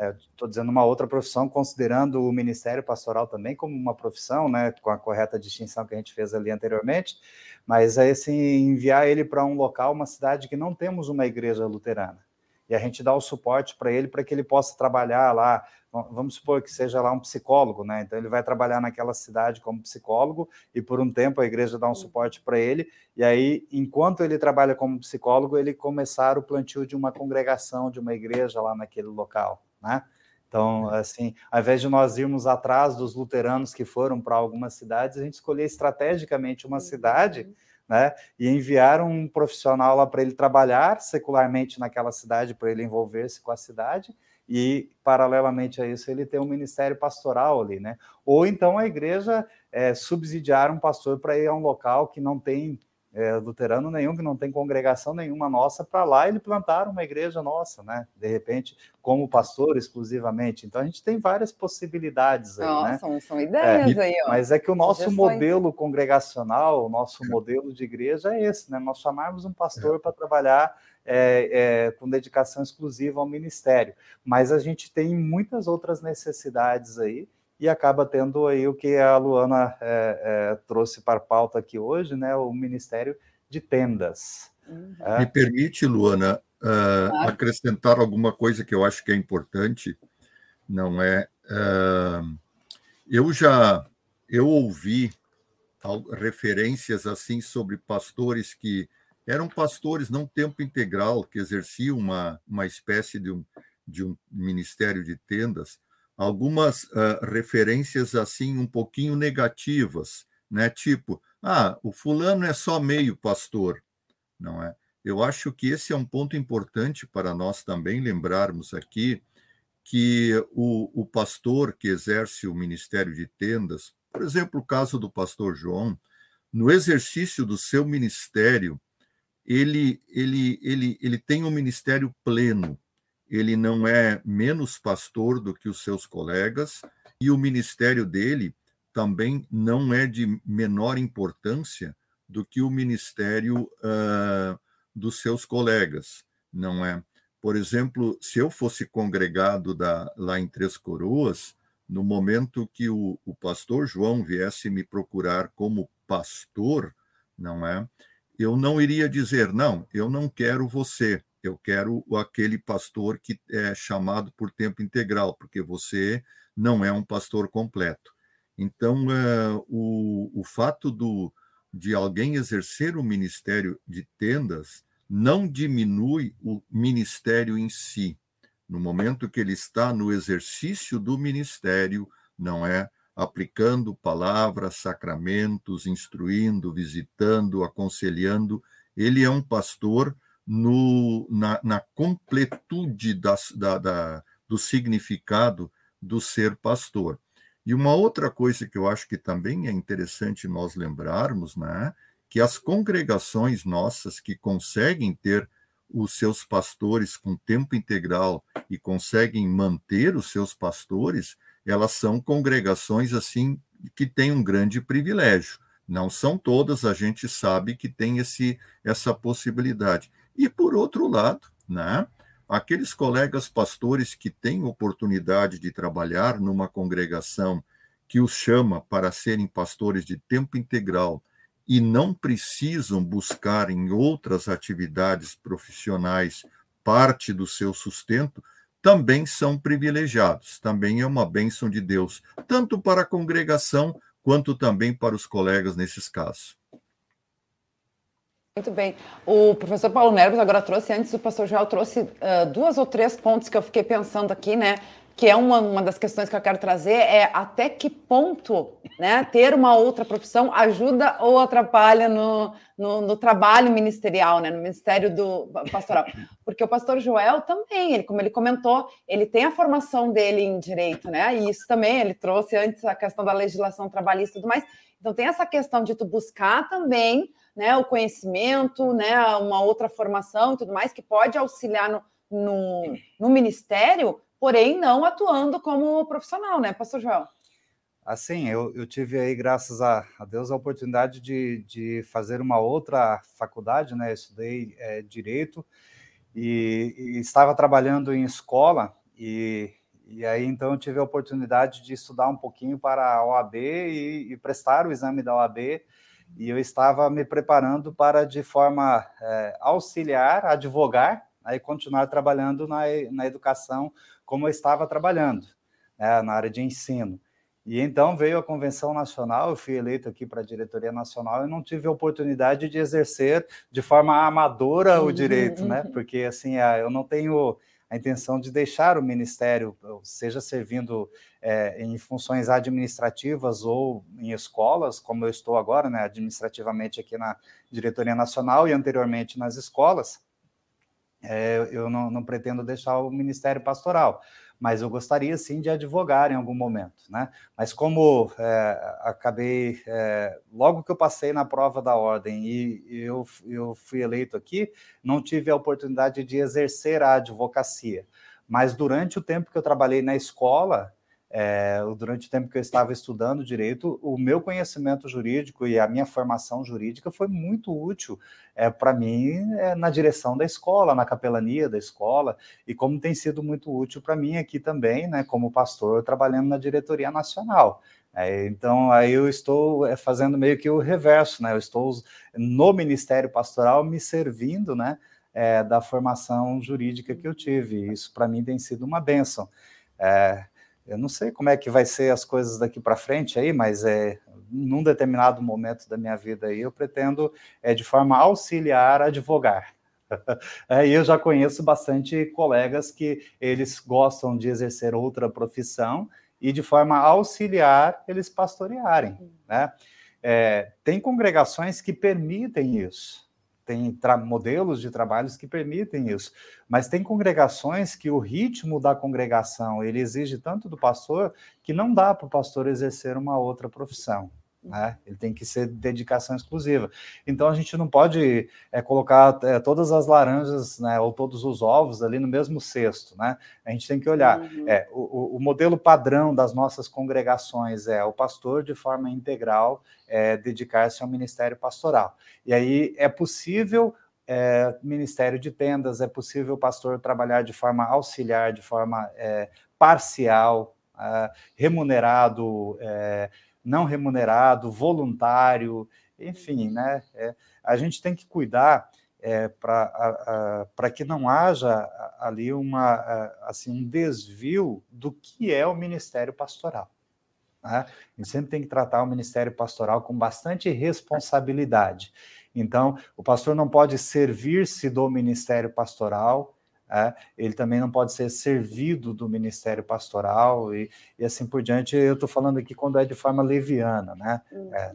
Estou é, dizendo uma outra profissão, considerando o ministério pastoral também como uma profissão, né, com a correta distinção que a gente fez ali anteriormente, mas é assim, enviar ele para um local, uma cidade que não temos uma igreja luterana. E a gente dá o suporte para ele para que ele possa trabalhar lá. Vamos supor que seja lá um psicólogo, né? Então ele vai trabalhar naquela cidade como psicólogo e por um tempo a igreja dá um suporte para ele. E aí, enquanto ele trabalha como psicólogo, ele começar o plantio de uma congregação, de uma igreja lá naquele local né? Então, assim, ao invés de nós irmos atrás dos luteranos que foram para algumas cidades, a gente escolheu estrategicamente uma cidade, uhum. né? E enviar um profissional lá para ele trabalhar secularmente naquela cidade, para ele envolver-se com a cidade, e, paralelamente a isso, ele ter um ministério pastoral ali, né? Ou então a igreja é, subsidiar um pastor para ir a um local que não tem é, luterano nenhum, que não tem congregação nenhuma nossa, para lá ele plantar uma igreja nossa, né? De repente, como pastor exclusivamente. Então a gente tem várias possibilidades aí, Nossa, né? São, são ideias é, aí, ó. Mas é que o nosso Sugestões. modelo congregacional, o nosso modelo de igreja é esse, né? Nós chamarmos um pastor para trabalhar é, é, com dedicação exclusiva ao ministério. Mas a gente tem muitas outras necessidades aí e acaba tendo aí o que a Luana é, é, trouxe para a pauta aqui hoje, né, o Ministério de Tendas. Uhum. É. Me permite, Luana, uh, acrescentar alguma coisa que eu acho que é importante, não é? Uh, eu já eu ouvi referências assim sobre pastores que eram pastores não tempo integral, que exerciam uma, uma espécie de um, de um ministério de tendas, algumas uh, referências assim um pouquinho negativas, né? Tipo, ah, o fulano é só meio pastor, não é? Eu acho que esse é um ponto importante para nós também lembrarmos aqui que o, o pastor que exerce o ministério de tendas, por exemplo, o caso do pastor João, no exercício do seu ministério, ele, ele, ele, ele tem um ministério pleno, ele não é menos pastor do que os seus colegas, e o ministério dele também não é de menor importância do que o ministério uh, dos seus colegas, não é? Por exemplo, se eu fosse congregado da, lá em Três Coroas, no momento que o, o pastor João viesse me procurar como pastor, não é? Eu não iria dizer, não, eu não quero você, eu quero aquele pastor que é chamado por tempo integral, porque você não é um pastor completo. Então, uh, o, o fato do, de alguém exercer o ministério de tendas não diminui o ministério em si. No momento que ele está no exercício do ministério, não é aplicando palavras, sacramentos, instruindo, visitando, aconselhando, ele é um pastor no, na, na completude das, da, da, do significado do ser pastor. E uma outra coisa que eu acho que também é interessante nós lembrarmos, né, que as congregações nossas que conseguem ter os seus pastores com tempo integral e conseguem manter os seus pastores, elas são congregações assim que têm um grande privilégio. Não são todas, a gente sabe que tem esse, essa possibilidade. E por outro lado, né, aqueles colegas pastores que têm oportunidade de trabalhar numa congregação que os chama para serem pastores de tempo integral e não precisam buscar em outras atividades profissionais parte do seu sustento, também são privilegiados. Também é uma bênção de Deus, tanto para a congregação quanto também para os colegas nesses casos. Muito bem. O professor Paulo Nerbes agora trouxe, antes o pastor Joel trouxe uh, duas ou três pontos que eu fiquei pensando aqui, né? Que é uma, uma das questões que eu quero trazer, é até que ponto né, ter uma outra profissão ajuda ou atrapalha no, no, no, trabalho ministerial, né, no ministério do pastoral. Porque o pastor Joel também, ele, como ele comentou, ele tem a formação dele em direito, né? E isso também ele trouxe antes a questão da legislação trabalhista e tudo mais. Então tem essa questão de tu buscar também né, o conhecimento, né, uma outra formação e tudo mais, que pode auxiliar no, no, no ministério, porém não atuando como profissional, né, Pastor Joel? Assim, eu, eu tive aí, graças a, a Deus, a oportunidade de, de fazer uma outra faculdade, né? Eu estudei é, Direito e, e, estava trabalhando em escola e, e aí então eu tive a oportunidade de estudar um pouquinho para a OAB e, e prestar o exame da OAB e eu estava me preparando para, de forma é, auxiliar, advogar, né, continuar trabalhando na, na educação como eu estava trabalhando, né, na área de ensino. E então veio a convenção nacional, eu fui eleito aqui para a diretoria nacional e não tive a oportunidade de exercer de forma amadora o direito, né? Uhum. Porque assim, eu não tenho a intenção de deixar o ministério, seja servindo é, em funções administrativas ou em escolas, como eu estou agora, né, administrativamente aqui na diretoria nacional e anteriormente nas escolas, é, eu não, não pretendo deixar o ministério pastoral mas eu gostaria sim de advogar em algum momento, né? Mas como é, acabei, é, logo que eu passei na prova da ordem e eu, eu fui eleito aqui, não tive a oportunidade de exercer a advocacia. Mas durante o tempo que eu trabalhei na escola, é, durante o tempo que eu estava estudando direito, o meu conhecimento jurídico e a minha formação jurídica foi muito útil é, para mim é, na direção da escola, na capelania da escola, e como tem sido muito útil para mim aqui também, né, como pastor, trabalhando na diretoria nacional. É, então, aí eu estou é, fazendo meio que o reverso, né? Eu estou no Ministério Pastoral me servindo, né, é, da formação jurídica que eu tive. Isso para mim tem sido uma benção. É, eu não sei como é que vai ser as coisas daqui para frente aí, mas é num determinado momento da minha vida aí eu pretendo é de forma auxiliar advogar. É, e eu já conheço bastante colegas que eles gostam de exercer outra profissão e de forma auxiliar eles pastorearem, né? É, tem congregações que permitem isso tem modelos de trabalhos que permitem isso, mas tem congregações que o ritmo da congregação ele exige tanto do pastor que não dá para o pastor exercer uma outra profissão. Né? Ele tem que ser dedicação exclusiva. Então a gente não pode é, colocar é, todas as laranjas né, ou todos os ovos ali no mesmo cesto. Né? A gente tem que olhar. Uhum. É, o, o, modelo padrão das nossas congregações é o pastor, de forma integral, é, dedicar-se ao ministério pastoral. E aí é possível. É, ministério de tendas, é possível o pastor trabalhar de forma auxiliar, de forma é, parcial, ah, remunerado, não remunerado, voluntário, enfim, né? É, a gente tem que cuidar é, para que não haja ali uma, assim, um desvio do que é o ministério pastoral. Né? A gente sempre tem que tratar o ministério pastoral com bastante responsabilidade. Então, o pastor não pode servir-se do ministério pastoral, é, ele também não pode ser servido do ministério pastoral e, e assim por diante. Eu estou falando aqui quando é de forma leviana, né? Hum. É,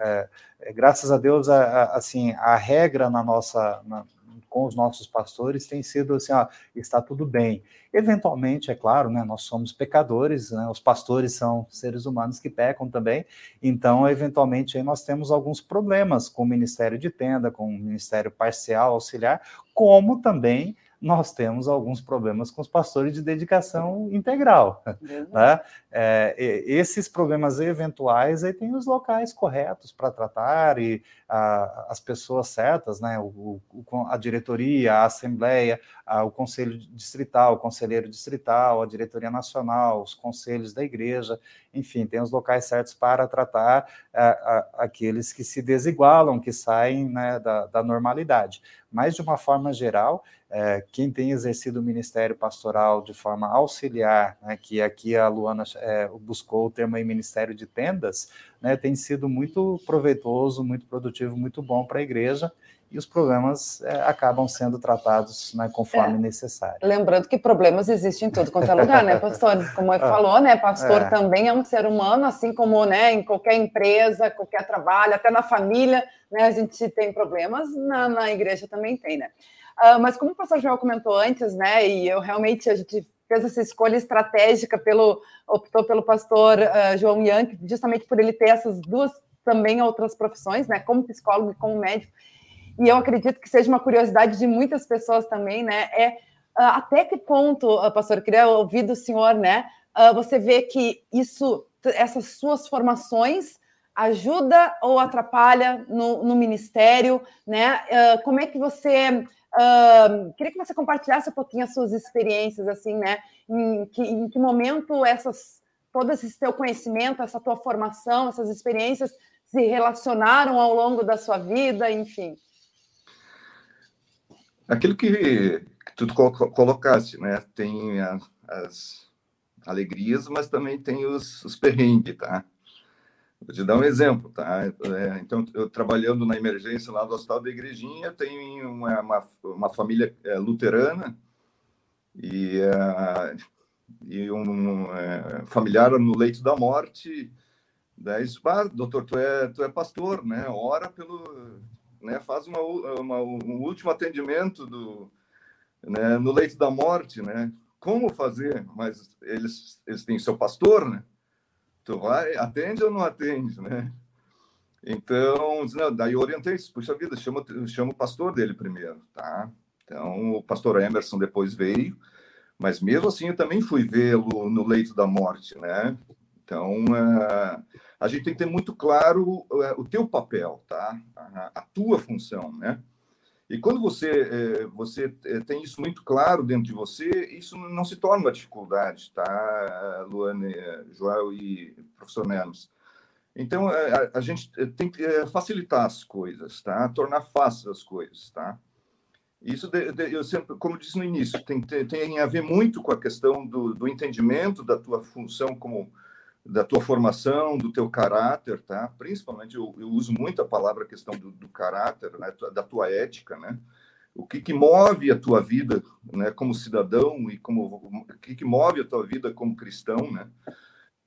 é, é, graças a Deus, a, a, assim, a regra na nossa, na, com os nossos pastores tem sido assim, ó, está tudo bem. Eventualmente, é claro, né, nós somos pecadores, né, os pastores são seres humanos que pecam também, então, eventualmente, aí nós temos alguns problemas com o ministério de tenda, com o ministério parcial, auxiliar, como também nós temos alguns problemas com os pastores de dedicação integral. Né? É, esses problemas eventuais aí tem os locais corretos para tratar e a, as pessoas certas, né? O, o, a diretoria, a assembleia, a, o conselho distrital, o conselheiro distrital, a diretoria nacional, os conselhos da igreja, enfim, tem os locais certos para tratar é, aqueles que se desigualam, que saem né, da, da normalidade. Mas, de uma forma geral, é, quem tem exercido o ministério pastoral de forma auxiliar, né, que aqui a Luana é, buscou o termo aí ministério de tendas, né, tem sido muito proveitoso, muito produtivo, muito bom para a igreja e os problemas é, acabam sendo tratados né, conforme é. necessário. Lembrando que problemas existem em todo quanto é lugar, né, pastor? Como ele ah, falou, né, pastor é. também é um ser humano, assim como né, em qualquer empresa, qualquer trabalho, até na família, né, a gente tem problemas, na, na igreja também tem, né? Uh, mas como o pastor Joel comentou antes, né, e eu realmente, a gente fez essa escolha estratégica pelo, optou pelo pastor uh, João Yankee, justamente por ele ter essas duas também outras profissões, né, como psicólogo e como médico, e eu acredito que seja uma curiosidade de muitas pessoas também, né, é uh, até que ponto, uh, pastor, eu queria ouvir do senhor, né, você vê que isso, essas suas formações ajuda ou atrapalha no, no ministério, né, como é que você Uh, queria que você compartilhasse um pouquinho as suas experiências, assim, né? Em que, em que momento essas, todo esse seu conhecimento, essa tua formação, essas experiências se relacionaram ao longo da sua vida, enfim. Aquilo que, tu colocaste, né? Tem a, as alegrias, mas também tem os, os perrengues, tá? Vou te dar um exemplo, tá? É, então, eu trabalhando na emergência lá do Hospital da Igrejinha, tenho uma, uma, uma família é, luterana e, é, e um é, familiar no leito da morte. Daí, ah, doutor, tu é, tu é pastor, né? Ora pelo... Né? Faz uma, uma, um último atendimento do, né? no leito da morte, né? Como fazer? Mas eles, eles têm seu pastor, né? Tu vai, atende ou não atende, né? Então, daí eu orientei, puxa vida, chama, chama o pastor dele primeiro, tá? Então, o pastor Emerson depois veio, mas mesmo assim eu também fui vê-lo no leito da morte, né? Então, uh, a gente tem que ter muito claro uh, o teu papel, tá? A, tua função, né? E quando você, uh, você tem isso muito claro dentro de você, isso não se torna uma dificuldade, tá, Luane, Joel e professor Nenos? Então, a, a, gente tem que facilitar as coisas, tá? Tornar fáceis as coisas, tá? Isso, de, de, eu sempre, como disse no início, tem, tem, tem, a ver muito com a questão do, do entendimento da tua função como da tua formação, do teu caráter, tá? Principalmente eu, eu uso muito a palavra questão do, do caráter, né? da tua ética, né? O que, que move a tua vida, né? Como cidadão e como o que, que move a tua vida como cristão, né?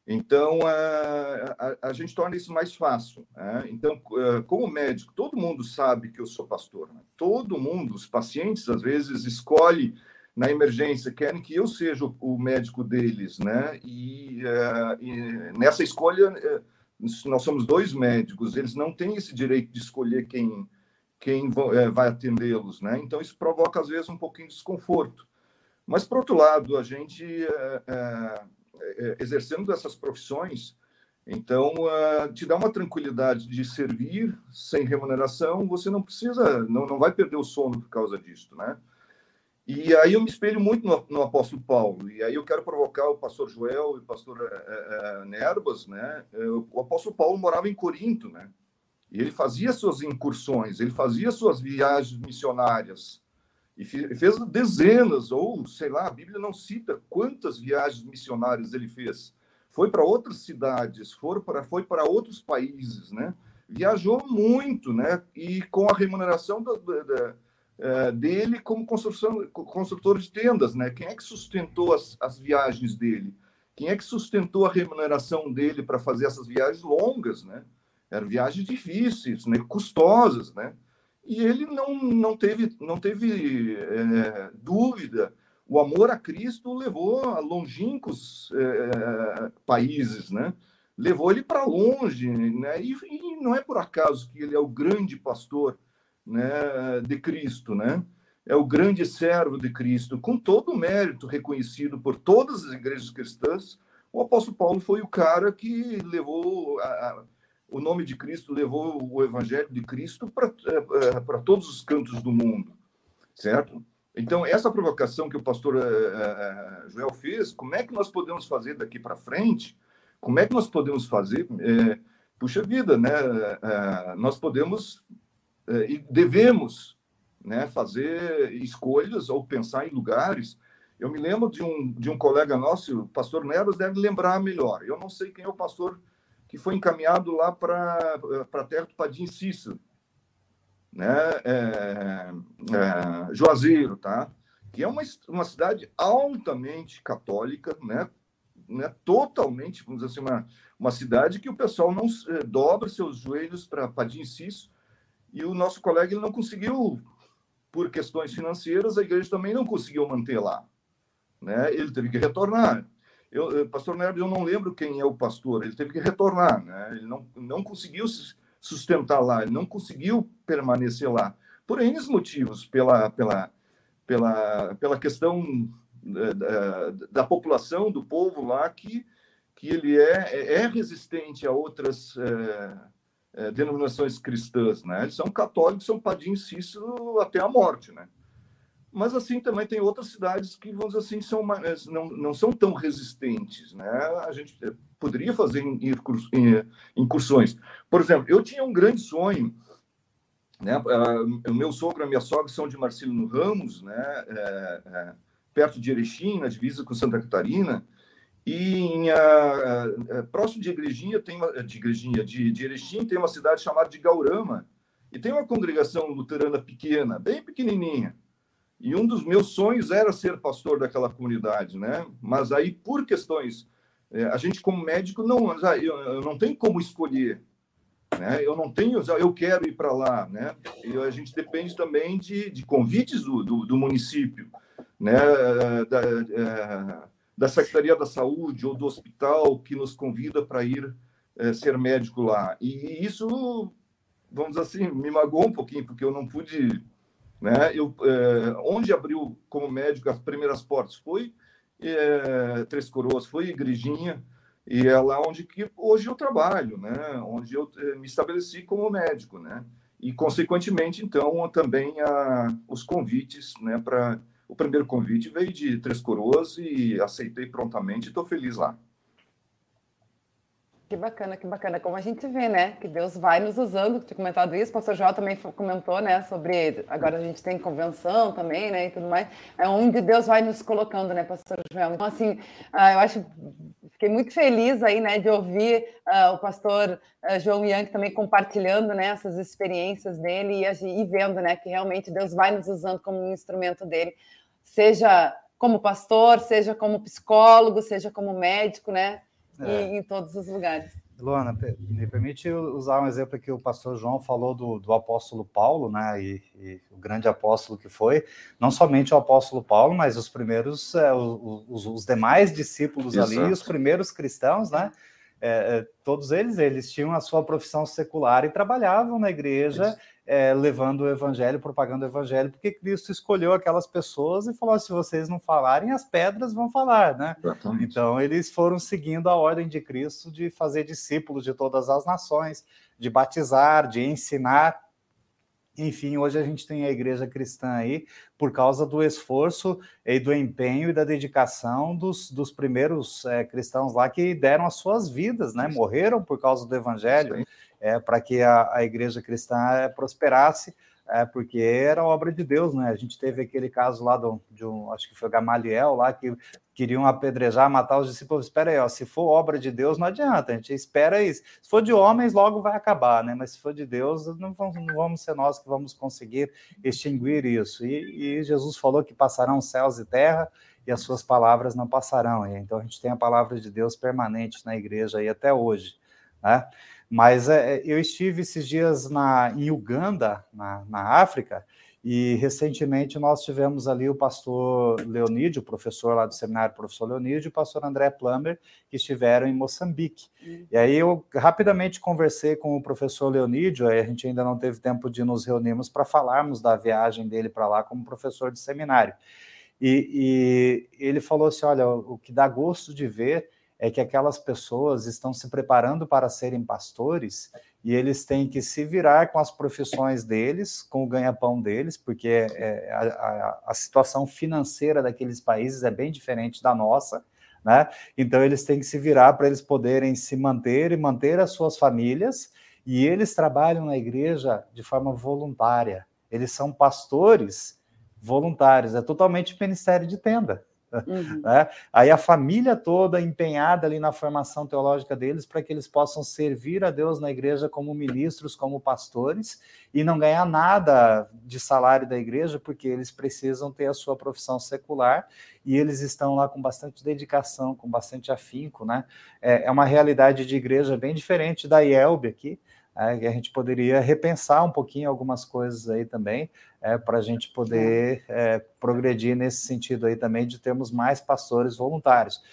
Então a, a, a gente torna isso mais fácil. Né? Então, como médico, todo mundo sabe que eu sou pastor. Né? Todo mundo, os pacientes às vezes escolhem na emergência querem que eu seja o médico deles, né? E, uh, e nessa escolha uh, nós somos dois médicos, eles não têm esse direito de escolher quem quem uh, vai atendê-los, né? Então isso provoca às vezes um pouquinho de desconforto. Mas por outro lado, a gente exercendo essas profissões, então te dá uma tranquilidade de servir sem remuneração, você não precisa, não, não vai perder o sono por causa disso, né? E aí eu me espelho muito no, no, apóstolo Paulo. E aí eu quero provocar o pastor Joel e o pastor é, é, Nerbas, né? O apóstolo Paulo morava em Corinto, né? E ele fazia suas incursões, ele fazia suas viagens missionárias. E fez dezenas, ou sei lá, a Bíblia não cita quantas viagens missionárias ele fez. Foi para outras cidades, foi para, foi para outros países, né? Viajou muito, né? E com a remuneração da, da, é, dele como construtor de tendas, né? Quem é que sustentou as, as viagens dele? Quem é que sustentou a remuneração dele para fazer essas viagens longas, né? Eram viagens difíceis, né? custosas, né? E ele não, não teve, não teve é, dúvida. O amor a Cristo levou a longínquos é, países, né? Levou ele para longe, né? E, e, não é por acaso que ele é o grande pastor, né? De Cristo, né? É o grande servo de Cristo, com todo o mérito reconhecido por todas as igrejas cristãs. O apóstolo Paulo foi o cara que levou a, a o nome de Cristo levou o evangelho de Cristo para é, é, todos os cantos do mundo, certo? Então, essa provocação que o pastor é, Joel fez, como é que nós podemos fazer daqui para frente? Como é que nós podemos fazer? Puxa vida, né? Nós podemos e devemos né, fazer escolhas ou pensar em lugares. Eu me lembro de um, de um colega nosso, o pastor Neves deve lembrar melhor. Eu não sei quem é o pastor que foi encaminhado lá para a terra do Padim Cícero, né? É, é, Juazeiro, tá? que é uma, uma cidade altamente católica, né? né? totalmente, vamos dizer assim, uma, uma cidade que o pessoal não é, dobra seus joelhos para Padim Cícero, e o nosso colega ele não conseguiu, por questões financeiras, a igreja também não conseguiu manter lá. Né? Ele teve que retornar. Eu, pastor Nerdo, eu não lembro quem é o pastor, ele teve que retornar, né? ele não, não conseguiu se sustentar lá, ele não conseguiu permanecer lá, por N motivos, pela, pela, pela, pela questão da, da, da população, do povo lá, que, que ele é, é resistente a outras é, é, denominações cristãs, né? Eles são católicos, são padim Cícero até a morte, né? Mas assim também tem outras cidades que, vamos assim, são mais, não, não são tão resistentes. Né? A gente eh, poderia fazer incursões. Por exemplo, eu tinha um grande sonho. Né? Ah, o meu sogro e a minha sogra são de Marcelino Ramos, né? É, é, perto de Erechim, na divisa com Santa Catarina. E em, a, a, a, próximo de Igrejinha, tem uma, de Igrejinha, de, de Erechim, tem uma cidade chamada de Gaurama. E tem uma congregação luterana pequena, bem pequenininha. E um dos meus sonhos era ser pastor daquela comunidade, né? Mas aí, por questões, é, a gente como médico não, ah, eu, não tenho como escolher, né? Eu não tenho, eu quero ir para lá, né? E a gente depende também de, de convites do, do, do município, né? Da, é, da Secretaria da Saúde ou do hospital que nos convida para ir é, ser médico lá. E isso, vamos assim, me magoou um pouquinho, porque eu não pude né? Eu, é, onde abriu como médico as primeiras portas foi é, Três Coroas, foi Igrejinha, e é lá onde que hoje eu trabalho, né? onde eu me estabeleci como médico. Né? E, consequentemente, então, também a, os convites né, para. O primeiro convite veio de Três Coroas e aceitei prontamente e estou feliz lá. Que bacana, que bacana. Como a gente vê, né? Que Deus vai nos usando, tinha comentado isso, o pastor João também comentou, né? Sobre agora a gente tem convenção também, né? E tudo mais. É onde Deus vai nos colocando, né, pastor João? Então, assim, ah, eu acho, fiquei muito feliz aí, né, de ouvir uh, o pastor uh, João Yang também compartilhando, né, essas experiências dele e, e vendo, né, que realmente Deus vai nos usando como um instrumento dele, seja como pastor, seja como psicólogo, seja como médico, né? é. em, em todos os lugares. Luana, me permite usar um exemplo que o pastor João falou do, do apóstolo Paulo, né? E, e, o grande apóstolo que foi, não somente o apóstolo Paulo, mas os primeiros, é, os, os, demais discípulos Exato. ali, os primeiros cristãos, né? É, é, todos eles, eles tinham a sua profissão secular e trabalhavam na igreja. Isso é, levando o evangelho, propagando o evangelho, porque Cristo escolheu aquelas pessoas e falou: se vocês não falarem, as pedras vão falar, né? Exatamente. Então eles foram seguindo a ordem de Cristo de fazer discípulos de todas as nações, de batizar, de ensinar. Enfim, hoje a gente tem a igreja cristã aí por causa do esforço e do empenho e da dedicação dos, dos primeiros é, cristãos lá que deram as suas vidas, né? Morreram por causa do evangelho. É, para que a, a igreja cristã é, prosperasse, é, porque era obra de Deus, né? A gente teve aquele caso lá do, de um, acho que foi Gamaliel lá, que queriam apedrejar, matar os discípulos. Espera aí, ó, se for obra de Deus, não adianta, a gente espera isso. Se for de homens, logo vai acabar, né? Mas se for de Deus, não vamos, não vamos ser nós que vamos conseguir extinguir isso. E, e Jesus falou que passarão céus e terra, e as suas palavras não passarão. Então a gente tem a palavra de Deus permanente na igreja aí até hoje, né? Mas é, eu estive esses dias na, em Uganda, na, na África, e recentemente nós tivemos ali o pastor Leonídio, o professor lá do seminário, professor Leonídio, e o pastor André Plummer, que estiveram em Moçambique. Uhum. E aí eu rapidamente conversei com o professor Leonídio, aí a gente ainda não teve tempo de nos reunirmos para falarmos da viagem dele para lá como professor de seminário. E, e ele falou assim: olha, o que dá gosto de ver é que aquelas pessoas estão se preparando para serem pastores e eles têm que se virar com as profissões deles, com o ganha-pão deles, porque é, a, a, a, situação financeira daqueles países é bem diferente da nossa, né? Então eles têm que se virar para eles poderem se manter e manter as suas famílias, e eles trabalham na igreja de forma voluntária. Eles são pastores voluntários, é totalmente ministério de tenda. Uhum. Né? Aí a família toda empenhada ali na formação teológica deles para que eles possam servir a Deus na igreja como ministros, como pastores, e não ganhar nada de salário da igreja, porque eles precisam ter a sua profissão secular e eles estão lá com bastante dedicação, com bastante afinco. Né? É, é uma realidade de igreja bem diferente da IELB aqui. É, que a gente poderia repensar um pouquinho algumas coisas aí também, é, para a gente poder é, progredir nesse sentido aí também de termos mais pastores voluntários.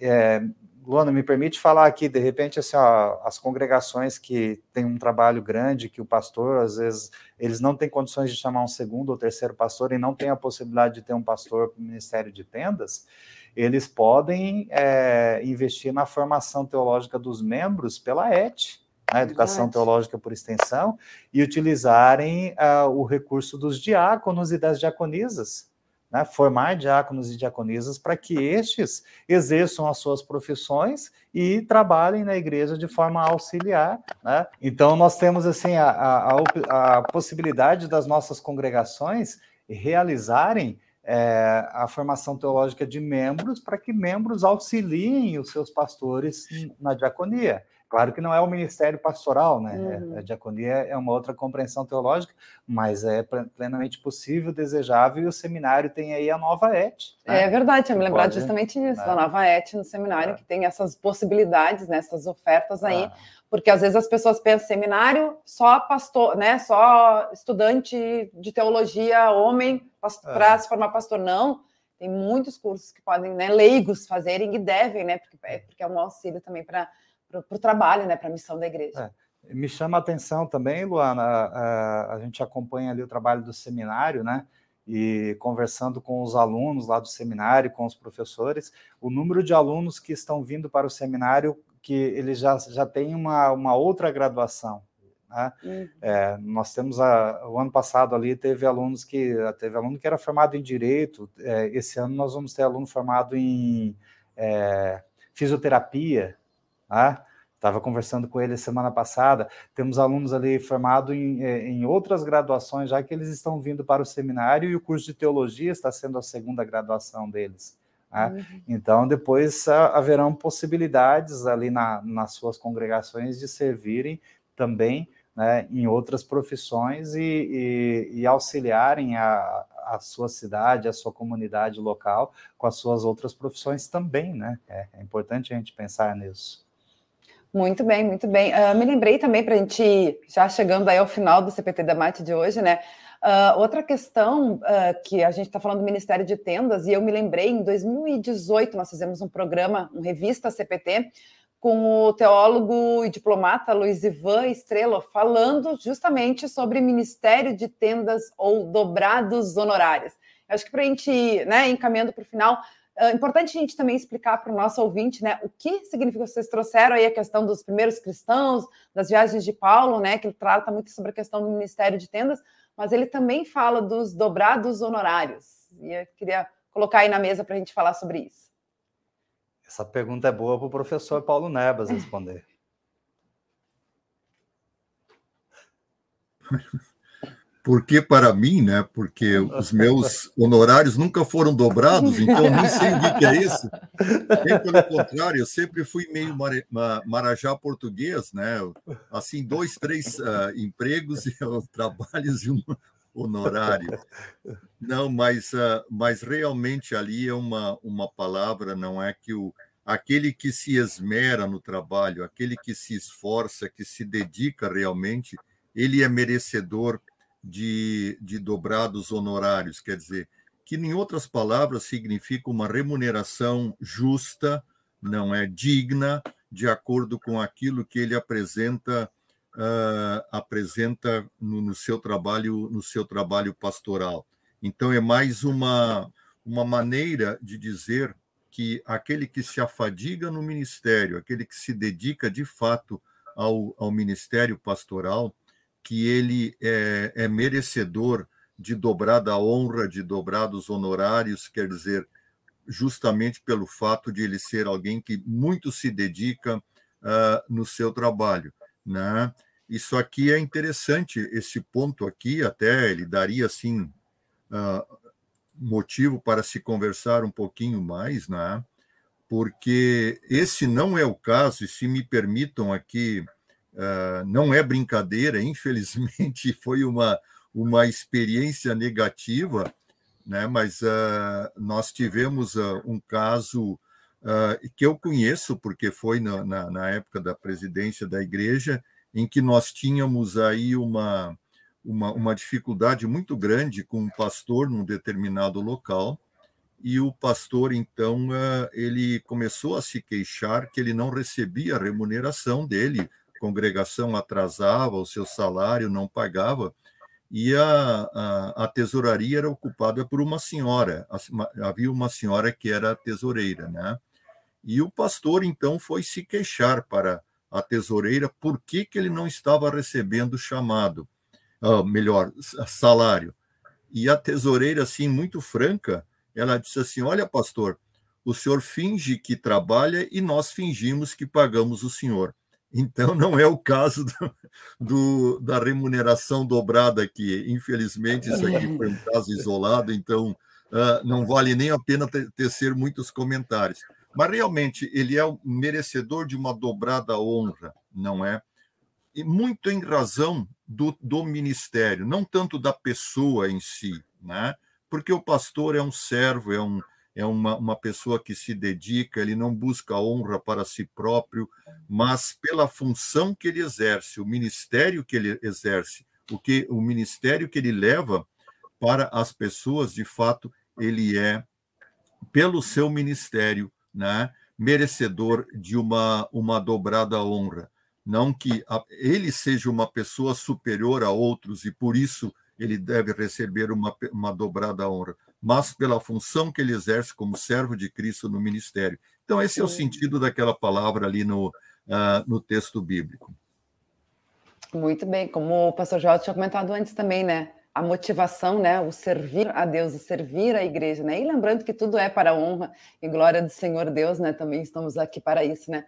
É, Luana, me permite falar aqui, de repente, assim, ó, as congregações que têm um trabalho grande, que o pastor, às vezes, eles não têm condições de chamar um segundo ou terceiro pastor e não tem a possibilidade de ter um pastor para o ministério de tendas, eles podem é, investir na formação teológica dos membros pela ET, a educação teológica por extensão, e utilizarem uh, o recurso dos diáconos e das diaconisas, né? formar diáconos e diaconisas para que estes exerçam as suas profissões e trabalhem na igreja de forma auxiliar. Né? Então, nós temos assim a, a, a possibilidade das nossas congregações realizarem é, a formação teológica de membros para que membros auxiliem os seus pastores na diaconia. Claro que não é o ministério pastoral, né? Uhum. A diaconia é uma outra compreensão teológica, mas é plenamente possível, desejável, e o seminário tem aí a nova ET. Né? É verdade, eu me lembrar justamente disso, né? da nova ET no seminário, é. que tem essas possibilidades, né, essas ofertas aí, é. porque às vezes as pessoas pensam seminário só pastor, né? Só estudante de teologia, homem, para é. se formar pastor. Não, tem muitos cursos que podem, né, leigos fazerem e devem, né? Porque, é, porque é um auxílio também para o trabalho, né, para a missão da igreja. É. Me chama a atenção também, Luana, a, a, gente acompanha ali o trabalho do seminário, né? E conversando com os alunos lá do seminário, com os professores, o número de alunos que estão vindo para o seminário, que eles já, já têm uma, uma outra graduação. Né? Uhum. É, nós temos a, o ano passado ali teve alunos que teve aluno que era formado em direito. É, esse ano nós vamos ter aluno formado em é, fisioterapia, Estava né? conversando com ele semana passada. Temos alunos ali formados em, é, em, outras graduações, já que eles estão vindo para o seminário e o curso de teologia está sendo a segunda graduação deles. Né? Uhum. Então, depois haverão possibilidades ali na, nas suas congregações de servirem também né, em outras profissões e, e, e auxiliarem a, a sua cidade, a sua comunidade local com as suas outras profissões também, né? É, é importante a gente pensar nisso. Muito bem, muito bem. Uh, me lembrei também para a gente, já chegando aí ao final do CPT da Mate de hoje, né? Uh, outra questão uh, que a gente está falando do Ministério de Tendas, e eu me lembrei, em 2018 nós fizemos um programa, um revista CPT, com o teólogo e diplomata Luiz Ivan Estrela, falando justamente sobre Ministério de Tendas ou dobrados honorários. Acho que para a gente né, encaminhando para o final, é importante a gente também explicar para o nosso ouvinte, né, o que significa vocês trouxeram aí a questão dos primeiros cristãos, das viagens de Paulo, né, que ele trata muito sobre a questão do ministério de tendas, mas ele também fala dos dobrados honorários. E eu queria colocar aí na mesa para a gente falar sobre isso. Essa pergunta é boa para o professor Paulo Nebas responder. porque para mim, né? Porque os meus honorários nunca foram dobrados, então nem sei o que é isso. Bem pelo contrário, eu sempre fui meio marajá português, né? Assim, dois, três uh, empregos e trabalhos e um honorário. Não, mas, uh, mas realmente ali é uma, uma palavra, não é que o aquele que se esmera no trabalho, aquele que se esforça, que se dedica realmente, ele é merecedor de, de dobrados honorários, quer dizer, que, em outras palavras, significa uma remuneração justa, não é digna, de acordo com aquilo que ele apresenta uh, apresenta no, no, seu trabalho no seu trabalho pastoral. Então é mais uma uma maneira de dizer que aquele que se afadiga no ministério, aquele que se dedica de fato ao, ao ministério pastoral, que ele é, é merecedor de dobrada honra, de dobrados honorários, quer dizer, justamente pelo fato de ele ser alguém que muito se dedica uh, no seu trabalho, né? Isso aqui é interessante, esse ponto aqui até ele daria assim uh, motivo para se conversar um pouquinho mais, né? Porque esse não é o caso, e se me permitam aqui Uh, não é brincadeira, infelizmente foi uma, uma experiência negativa, né? mas uh, nós tivemos uh, um caso que eu conheço, porque foi na, na, na, época da presidência da igreja, em que nós tínhamos aí uma, uma, uma dificuldade muito grande com um pastor num determinado local, e o pastor, então, ele começou a se queixar que ele não recebia a remuneração dele, congregação atrasava o seu salário, não pagava, e a, a, a tesouraria era ocupada por uma senhora. Havia uma senhora que era tesoureira, né? E o pastor, então, foi se queixar para a tesoureira por que, que ele não estava recebendo chamado, uh, melhor, salário. E a tesoureira, assim, muito franca, ela disse assim: Olha, pastor, o senhor finge que trabalha e nós fingimos que pagamos o senhor. Então, não é o caso do, do, da remuneração dobrada aqui. Infelizmente, isso aqui foi um caso isolado, então uh, não vale nem a pena tecer muitos comentários. Mas realmente ele é merecedor de uma dobrada honra, não é? E muito em razão do, do ministério, não tanto da pessoa em si, né? Porque o pastor é um servo, é um, é uma, uma pessoa que se dedica, ele não busca honra para si próprio, mas pela função que ele exerce, o ministério que ele exerce, o que o ministério que ele leva para as pessoas, de fato, ele é pelo seu ministério, né, merecedor de uma uma dobrada honra, não que a, ele seja uma pessoa superior a outros e por isso ele deve receber uma, uma dobrada honra, mas pela função que ele exerce como servo de Cristo no ministério. Então, esse é o sentido daquela palavra ali no, uh, no texto bíblico. Muito bem, como o pastor Jorge tinha comentado antes também, né? A motivação, né? O servir a Deus, o servir a igreja, né? E lembrando que tudo é para a honra e glória do Senhor Deus, né? Também estamos aqui para isso, né?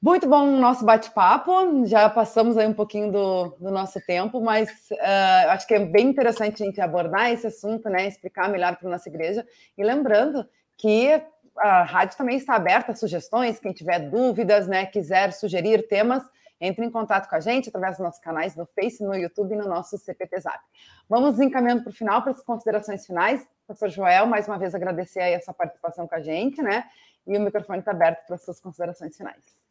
Muito bom o nosso bate-papo. Já passamos aí um pouquinho do, do nosso tempo, mas uh, acho que é bem interessante a gente abordar esse assunto, né? Explicar melhor para a nossa igreja. E lembrando que a rádio também está aberta a sugestões. Quem tiver dúvidas, né, quiser sugerir temas, entre em contato com a gente através dos nossos canais no Face, no YouTube e no nosso CPT Zap. Vamos encaminhando para o final, para as considerações finais. Professor Joel, mais uma vez agradecer aí a sua participação com a gente, né? E o microfone está aberto para as suas considerações finais.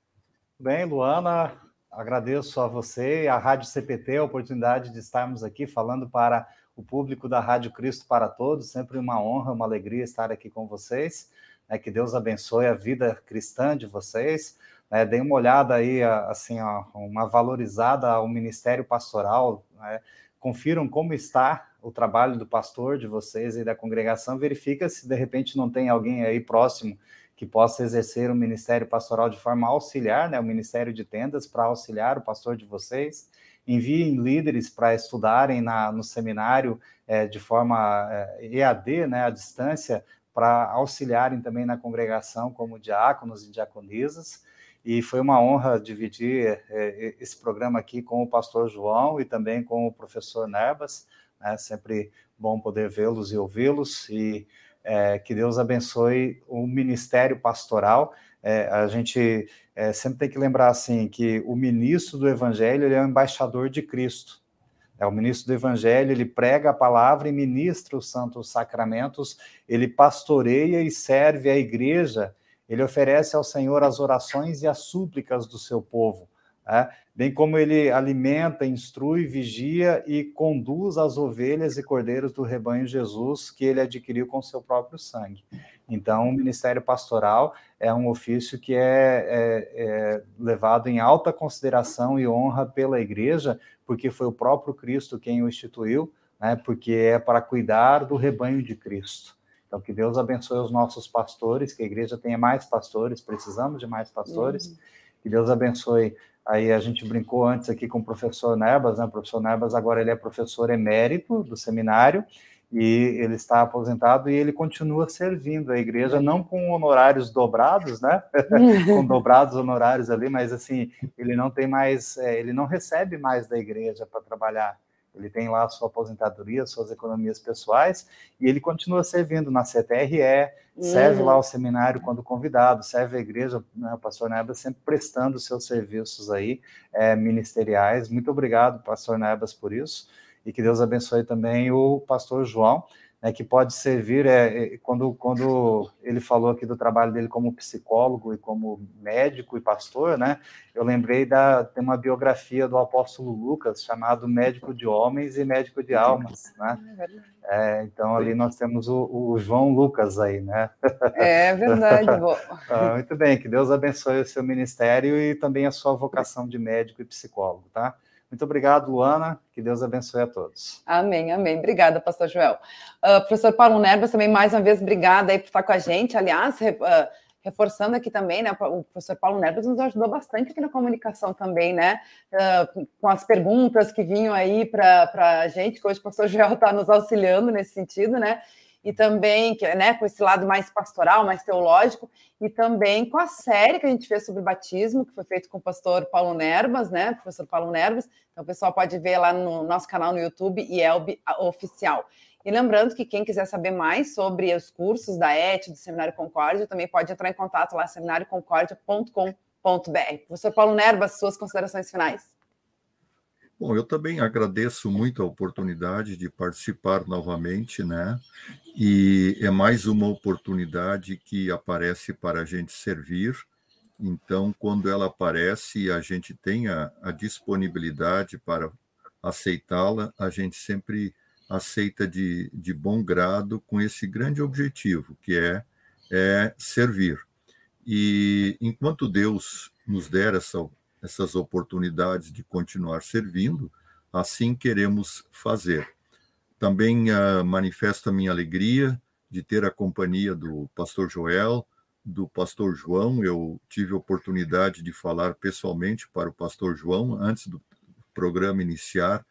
Bem, Luana, agradeço a você e à Rádio CPT a oportunidade de estarmos aqui falando para o público da Rádio Cristo para Todos. Sempre uma honra, uma alegria estar aqui com vocês. Né, que Deus abençoe a vida cristã de vocês. Né, deem uma olhada aí, assim, ó, uma valorizada ao ministério pastoral. Né, confiram como está o trabalho do pastor de vocês e da congregação. Verifica se de repente não tem alguém aí próximo que possa exercer o ministério pastoral de forma auxiliar, né, o ministério de tendas, para auxiliar o pastor de vocês. Enviem líderes para estudarem na, no seminário é, de forma é, EAD, né, à distância, para auxiliarem também na congregação como diáconos e diaconisas. e foi uma honra dividir é, esse programa aqui com o pastor João e também com o professor Nerbas. Né? Sempre bom poder vê-los e ouvi-los e é, que Deus abençoe o ministério pastoral. É, a gente é, sempre tem que lembrar assim que o ministro do Evangelho ele é o embaixador de Cristo. É o ministro do Evangelho, ele prega a palavra e ministra os santos sacramentos, ele pastoreia e serve a igreja ele oferece ao Senhor as orações e as súplicas do seu povo, né? Bem como ele alimenta, instrui, vigia e conduz as ovelhas e cordeiros do rebanho Jesus que ele adquiriu com seu próprio sangue. Então, o ministério pastoral é um ofício que é, é, é levado em alta consideração e honra pela igreja, porque foi o próprio Cristo quem o instituiu, né? porque é para cuidar do rebanho de Cristo. Então, que Deus abençoe os nossos pastores, que a igreja tenha mais pastores, precisamos de mais pastores. Uhum. Que Deus abençoe. Aí a gente brincou antes aqui com o professor Nebas, né? O professor Nebas agora ele é professor emérito do seminário e ele está aposentado e ele continua servindo a igreja, não com honorários dobrados, né? com dobrados honorários ali, mas assim, ele não tem mais, é, ele não recebe mais da igreja para trabalhar ele tem lá a sua aposentadoria, suas economias pessoais, e ele continua servindo na CTRE, uhum. serve lá o seminário quando convidado, serve a igreja, né, o pastor Nebas sempre prestando seus serviços aí é, ministeriais. Muito obrigado, pastor Nebas, por isso, e que Deus abençoe também o pastor João, né, que pode servir, é, é, quando, quando ele falou aqui do trabalho dele como psicólogo e como médico e pastor, né, eu lembrei da, tem uma biografia do apóstolo Lucas, chamado Médico de Homens e Médico de Almas, né, é, então ali nós temos o, o, João Lucas aí, né. É verdade, ah, Muito bem, que Deus abençoe o seu ministério e também a sua vocação de médico e psicólogo, tá? Muito obrigado, Luana. Que Deus abençoe a todos. Amém, amém. Obrigada, pastor Joel. Uh, professor Paulo Nerbas, também mais uma vez, obrigada aí por estar com a gente. Aliás, uh, reforçando aqui também, né? O professor Paulo Nerbas nos ajudou bastante aqui na comunicação também, né? Uh, com as perguntas que vinham aí para a gente, que hoje o pastor Joel está nos auxiliando nesse sentido, né? E também né, com esse lado mais pastoral, mais teológico, e também com a série que a gente fez sobre batismo, que foi feito com o pastor Paulo Nerbas, né, professor Paulo Nerbas. Então, o pessoal pode ver lá no nosso canal no YouTube, IELB Oficial. E lembrando que quem quiser saber mais sobre os cursos da ET, do Seminário Concórdia, também pode entrar em contato lá, seminarioconcordia.com.br. Professor Paulo Nerbas, suas considerações finais. Bom, eu também agradeço muito a oportunidade de participar novamente, né? E é mais uma oportunidade que aparece para a gente servir. Então, quando ela aparece e a gente tem a, a disponibilidade para aceitá-la, a gente sempre aceita de, de bom grado com esse grande objetivo, que é, é servir. E enquanto Deus nos der essa essas oportunidades de continuar servindo, assim queremos fazer. Também uh, manifesto a minha alegria de ter a companhia do pastor Joel, do pastor João. Eu tive a oportunidade de falar pessoalmente para o pastor João antes do programa iniciar.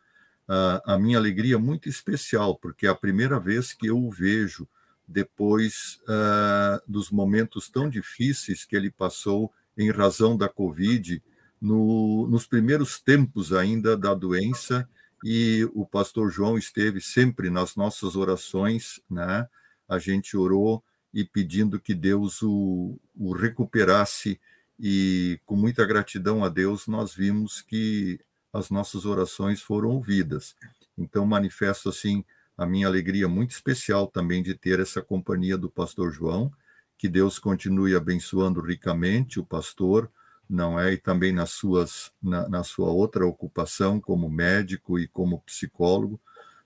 Uh, a minha alegria é muito especial, porque é a primeira vez que eu o vejo depois uh, dos momentos tão difíceis que ele passou em razão da Covid no, nos primeiros tempos ainda da doença e o pastor João esteve sempre nas nossas orações, né? A gente orou e pedindo que Deus o, o recuperasse e com muita gratidão a Deus nós vimos que as nossas orações foram ouvidas. Então manifesto assim a minha alegria muito especial também de ter essa companhia do pastor João, que Deus continue abençoando ricamente o pastor, não é? E também nas suas, na, na sua outra ocupação como médico e como psicólogo.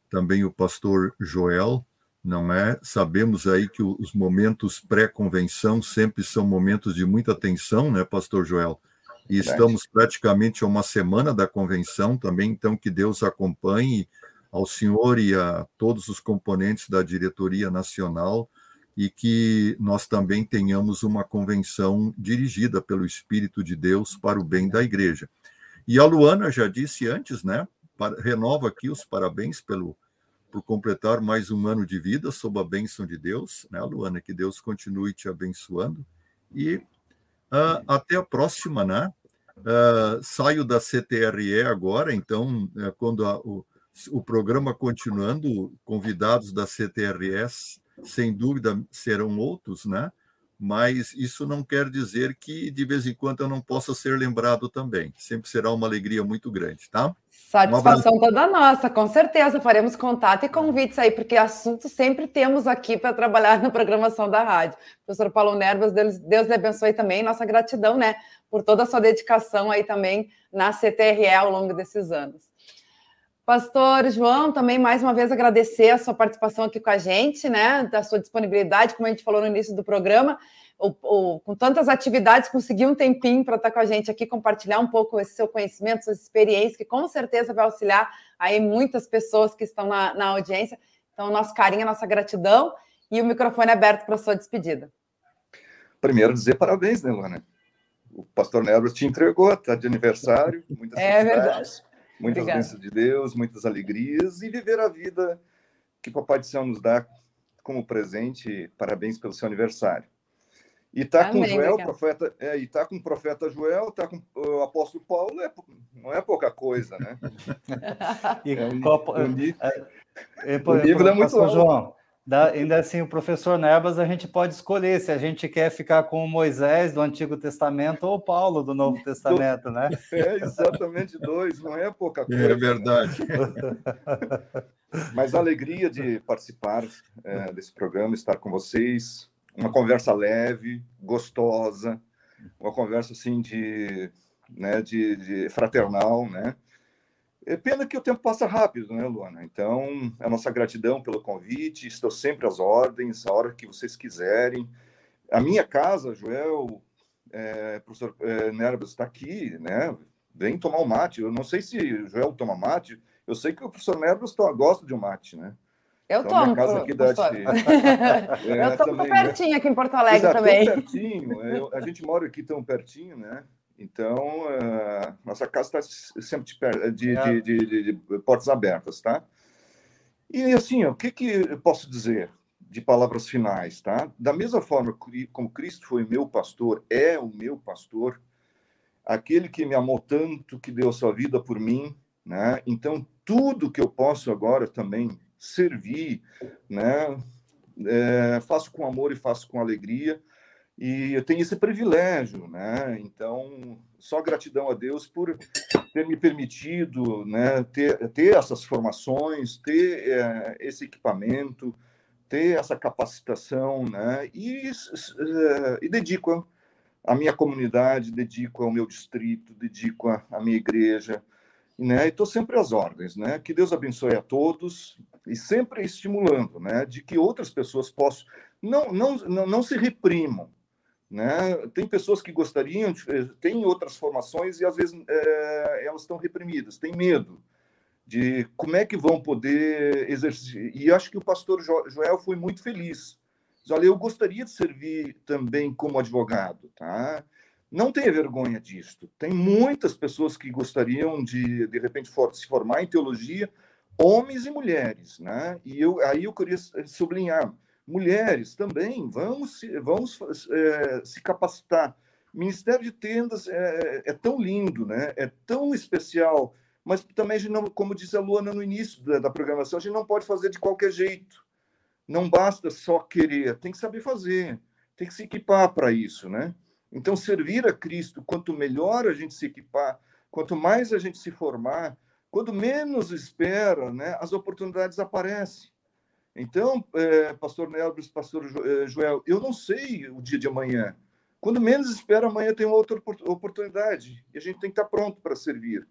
Também o pastor Joel, não é? Sabemos aí que os momentos pré-convenção sempre são momentos de muita tensão, né, pastor Joel? E estamos praticamente a uma semana da convenção também, então que Deus acompanhe ao senhor e a todos os componentes da diretoria nacional e que nós também tenhamos uma convenção dirigida pelo Espírito de Deus para o bem da igreja. E a Luana já disse antes, né? Para, renova aqui os parabéns pelo por completar mais um ano de vida sob a bênção de Deus, né, Luana? Que Deus continue te abençoando e Uh, até a próxima, né? Uh, saio da CTRE agora, então, uh, quando a, o, o programa continuando, convidados da CTRS, sem dúvida, serão outros, né? Mas isso não quer dizer que de vez em quando eu não possa ser lembrado também. Sempre será uma alegria muito grande, tá? Satisfação toda nossa, com certeza. Faremos contato e convites aí, porque assunto sempre temos aqui para trabalhar na programação da rádio. Professor Paulo Nerbas, Deus, Deus lhe abençoe também. Nossa gratidão, né, por toda a sua dedicação aí também na CTRE ao longo desses anos. Pastor João, também mais uma vez agradecer a sua participação aqui com a gente, né, da sua disponibilidade, como a gente falou no início do programa o, o, com tantas atividades, conseguir um tempinho para estar com a gente aqui, compartilhar um pouco esse seu conhecimento, sua experiência, que com certeza vai auxiliar aí muitas pessoas que estão na, na audiência. Então, nosso carinho, nossa gratidão e o microfone é aberto para a sua despedida. Primeiro, dizer parabéns, né, Luana? O pastor Nebras te entregou, está de aniversário, muitas É verdade. Muitas bênçãos de Deus, muitas alegrias e viver a vida que Papai do Céu nos dá como presente. Parabéns pelo seu aniversário. E tá com Joel, profeta, é, e tá com o profeta Joel, tá com o apóstolo Paulo, é, não é pouca coisa, né? e, é, um, copo, um, é, é, o nível é muito. João, dá, ainda assim, o professor Nebas, a gente pode escolher se a gente quer ficar com Moisés do Antigo Testamento ou Paulo do Novo Testamento, né? É, exatamente dois, não é pouca é coisa. É verdade. Né? Mas a alegria de participar é, desse programa, estar com vocês, uma conversa leve, gostosa, uma conversa assim de, né, de, de fraternal, né? É pena que o tempo passa rápido, né, Luana? Então, a nossa gratidão pelo convite, estou sempre às ordens, a hora que vocês quiserem. A minha casa, Joel, é, professor é, Nerbas está aqui, né? Vem tomar um mate. Eu não sei se o Joel toma mate, eu sei que o professor Nerbas gosta de um mate, né? Eu então, tomo. Casa aqui da é, eu tomo também, né? pertinho né? aqui em Porto Alegre Exato, também. pertinho. Eu, a gente mora aqui tão pertinho, né? Então, uh, nossa casa está sempre de, de, é. de, de, portas abertas, tá? E assim, o que, que eu posso dizer de palavras finais, tá? Da mesma forma como Cristo foi meu pastor, é o meu pastor, aquele que me amou tanto, que deu sua vida por mim, né? Então, tudo que eu posso agora também servir, né? É, faço com amor e faço com alegria e eu tenho esse privilégio, né? Então, só gratidão a Deus por ter me permitido, né, ter, ter essas formações, ter é, esse equipamento, ter essa capacitação, né? E, é, e dedico a minha comunidade, dedico ao meu distrito, dedico a minha igreja, né? E estou sempre às ordens, né? Que Deus abençoe a todos e sempre estimulando, né? De que outras pessoas possam não não não, não se reprimam, né? Tem pessoas que gostariam, eh, tem outras formações e às vezes é, elas estão reprimidas, têm medo de como é que vão poder exercer. E acho que o pastor Joel foi muito feliz. Diz, Olha, eu gostaria de servir também como advogado, tá? Não tenha vergonha disto. Tem muitas pessoas que gostariam de, de repente, se formar em teologia, homens e mulheres, né? E eu, aí eu queria sublinhar, mulheres também, vamos, vamos é, se capacitar. Ministério de Tendas é, é, tão lindo, né? É tão especial, mas também, a gente não, como disse a Luana no início da, da programação, a gente não pode fazer de qualquer jeito. Não basta só querer, tem que saber fazer, tem que se equipar para isso, né? Então, servir a Cristo, quanto melhor a gente se equipar, quanto mais a gente se formar, quando menos espera, né, as oportunidades aparecem. Então, é, pastor Nelbris, pastor é, Joel, eu não sei o dia de amanhã. Quando menos espera, amanhã tem outra oportunidade. E a gente tem que estar pronto para servir.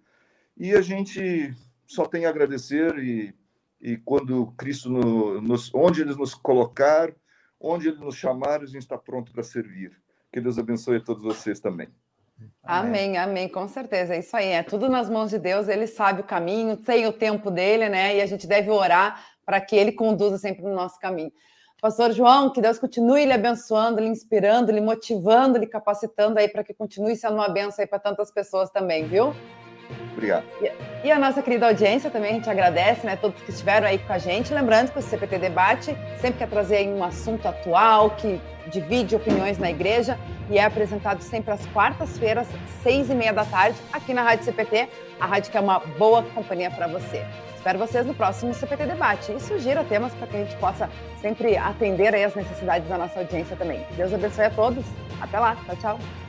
E a gente só tem a agradecer e, e quando Cristo, no, nos, onde Ele nos colocar, onde Ele nos chamar, a gente está pronto para servir. Que Deus abençoe a todos vocês também. Amém, amém, com certeza. É isso aí, é tudo nas mãos de Deus, ele sabe o caminho, tem o tempo dele, né? E a gente deve orar para que ele conduza sempre no nosso caminho. Pastor João, que Deus continue lhe abençoando, lhe inspirando, lhe motivando, lhe capacitando aí para que continue sendo uma benção aí para tantas pessoas também, viu? Obrigado. E, a nossa querida audiência também, a gente agradece, né? Todos que estiveram aí com a gente. Lembrando que o CPT Debate sempre quer trazer um assunto atual, que divide opiniões na igreja e é apresentado sempre às quartas-feiras, seis e meia da tarde, aqui na Rádio CPT, a rádio que é uma boa companhia para você. Espero vocês no próximo CPT Debate e sugira temas para que a gente possa sempre atender aí as necessidades da nossa audiência também. Deus abençoe a todos. Até lá. Tchau, tchau.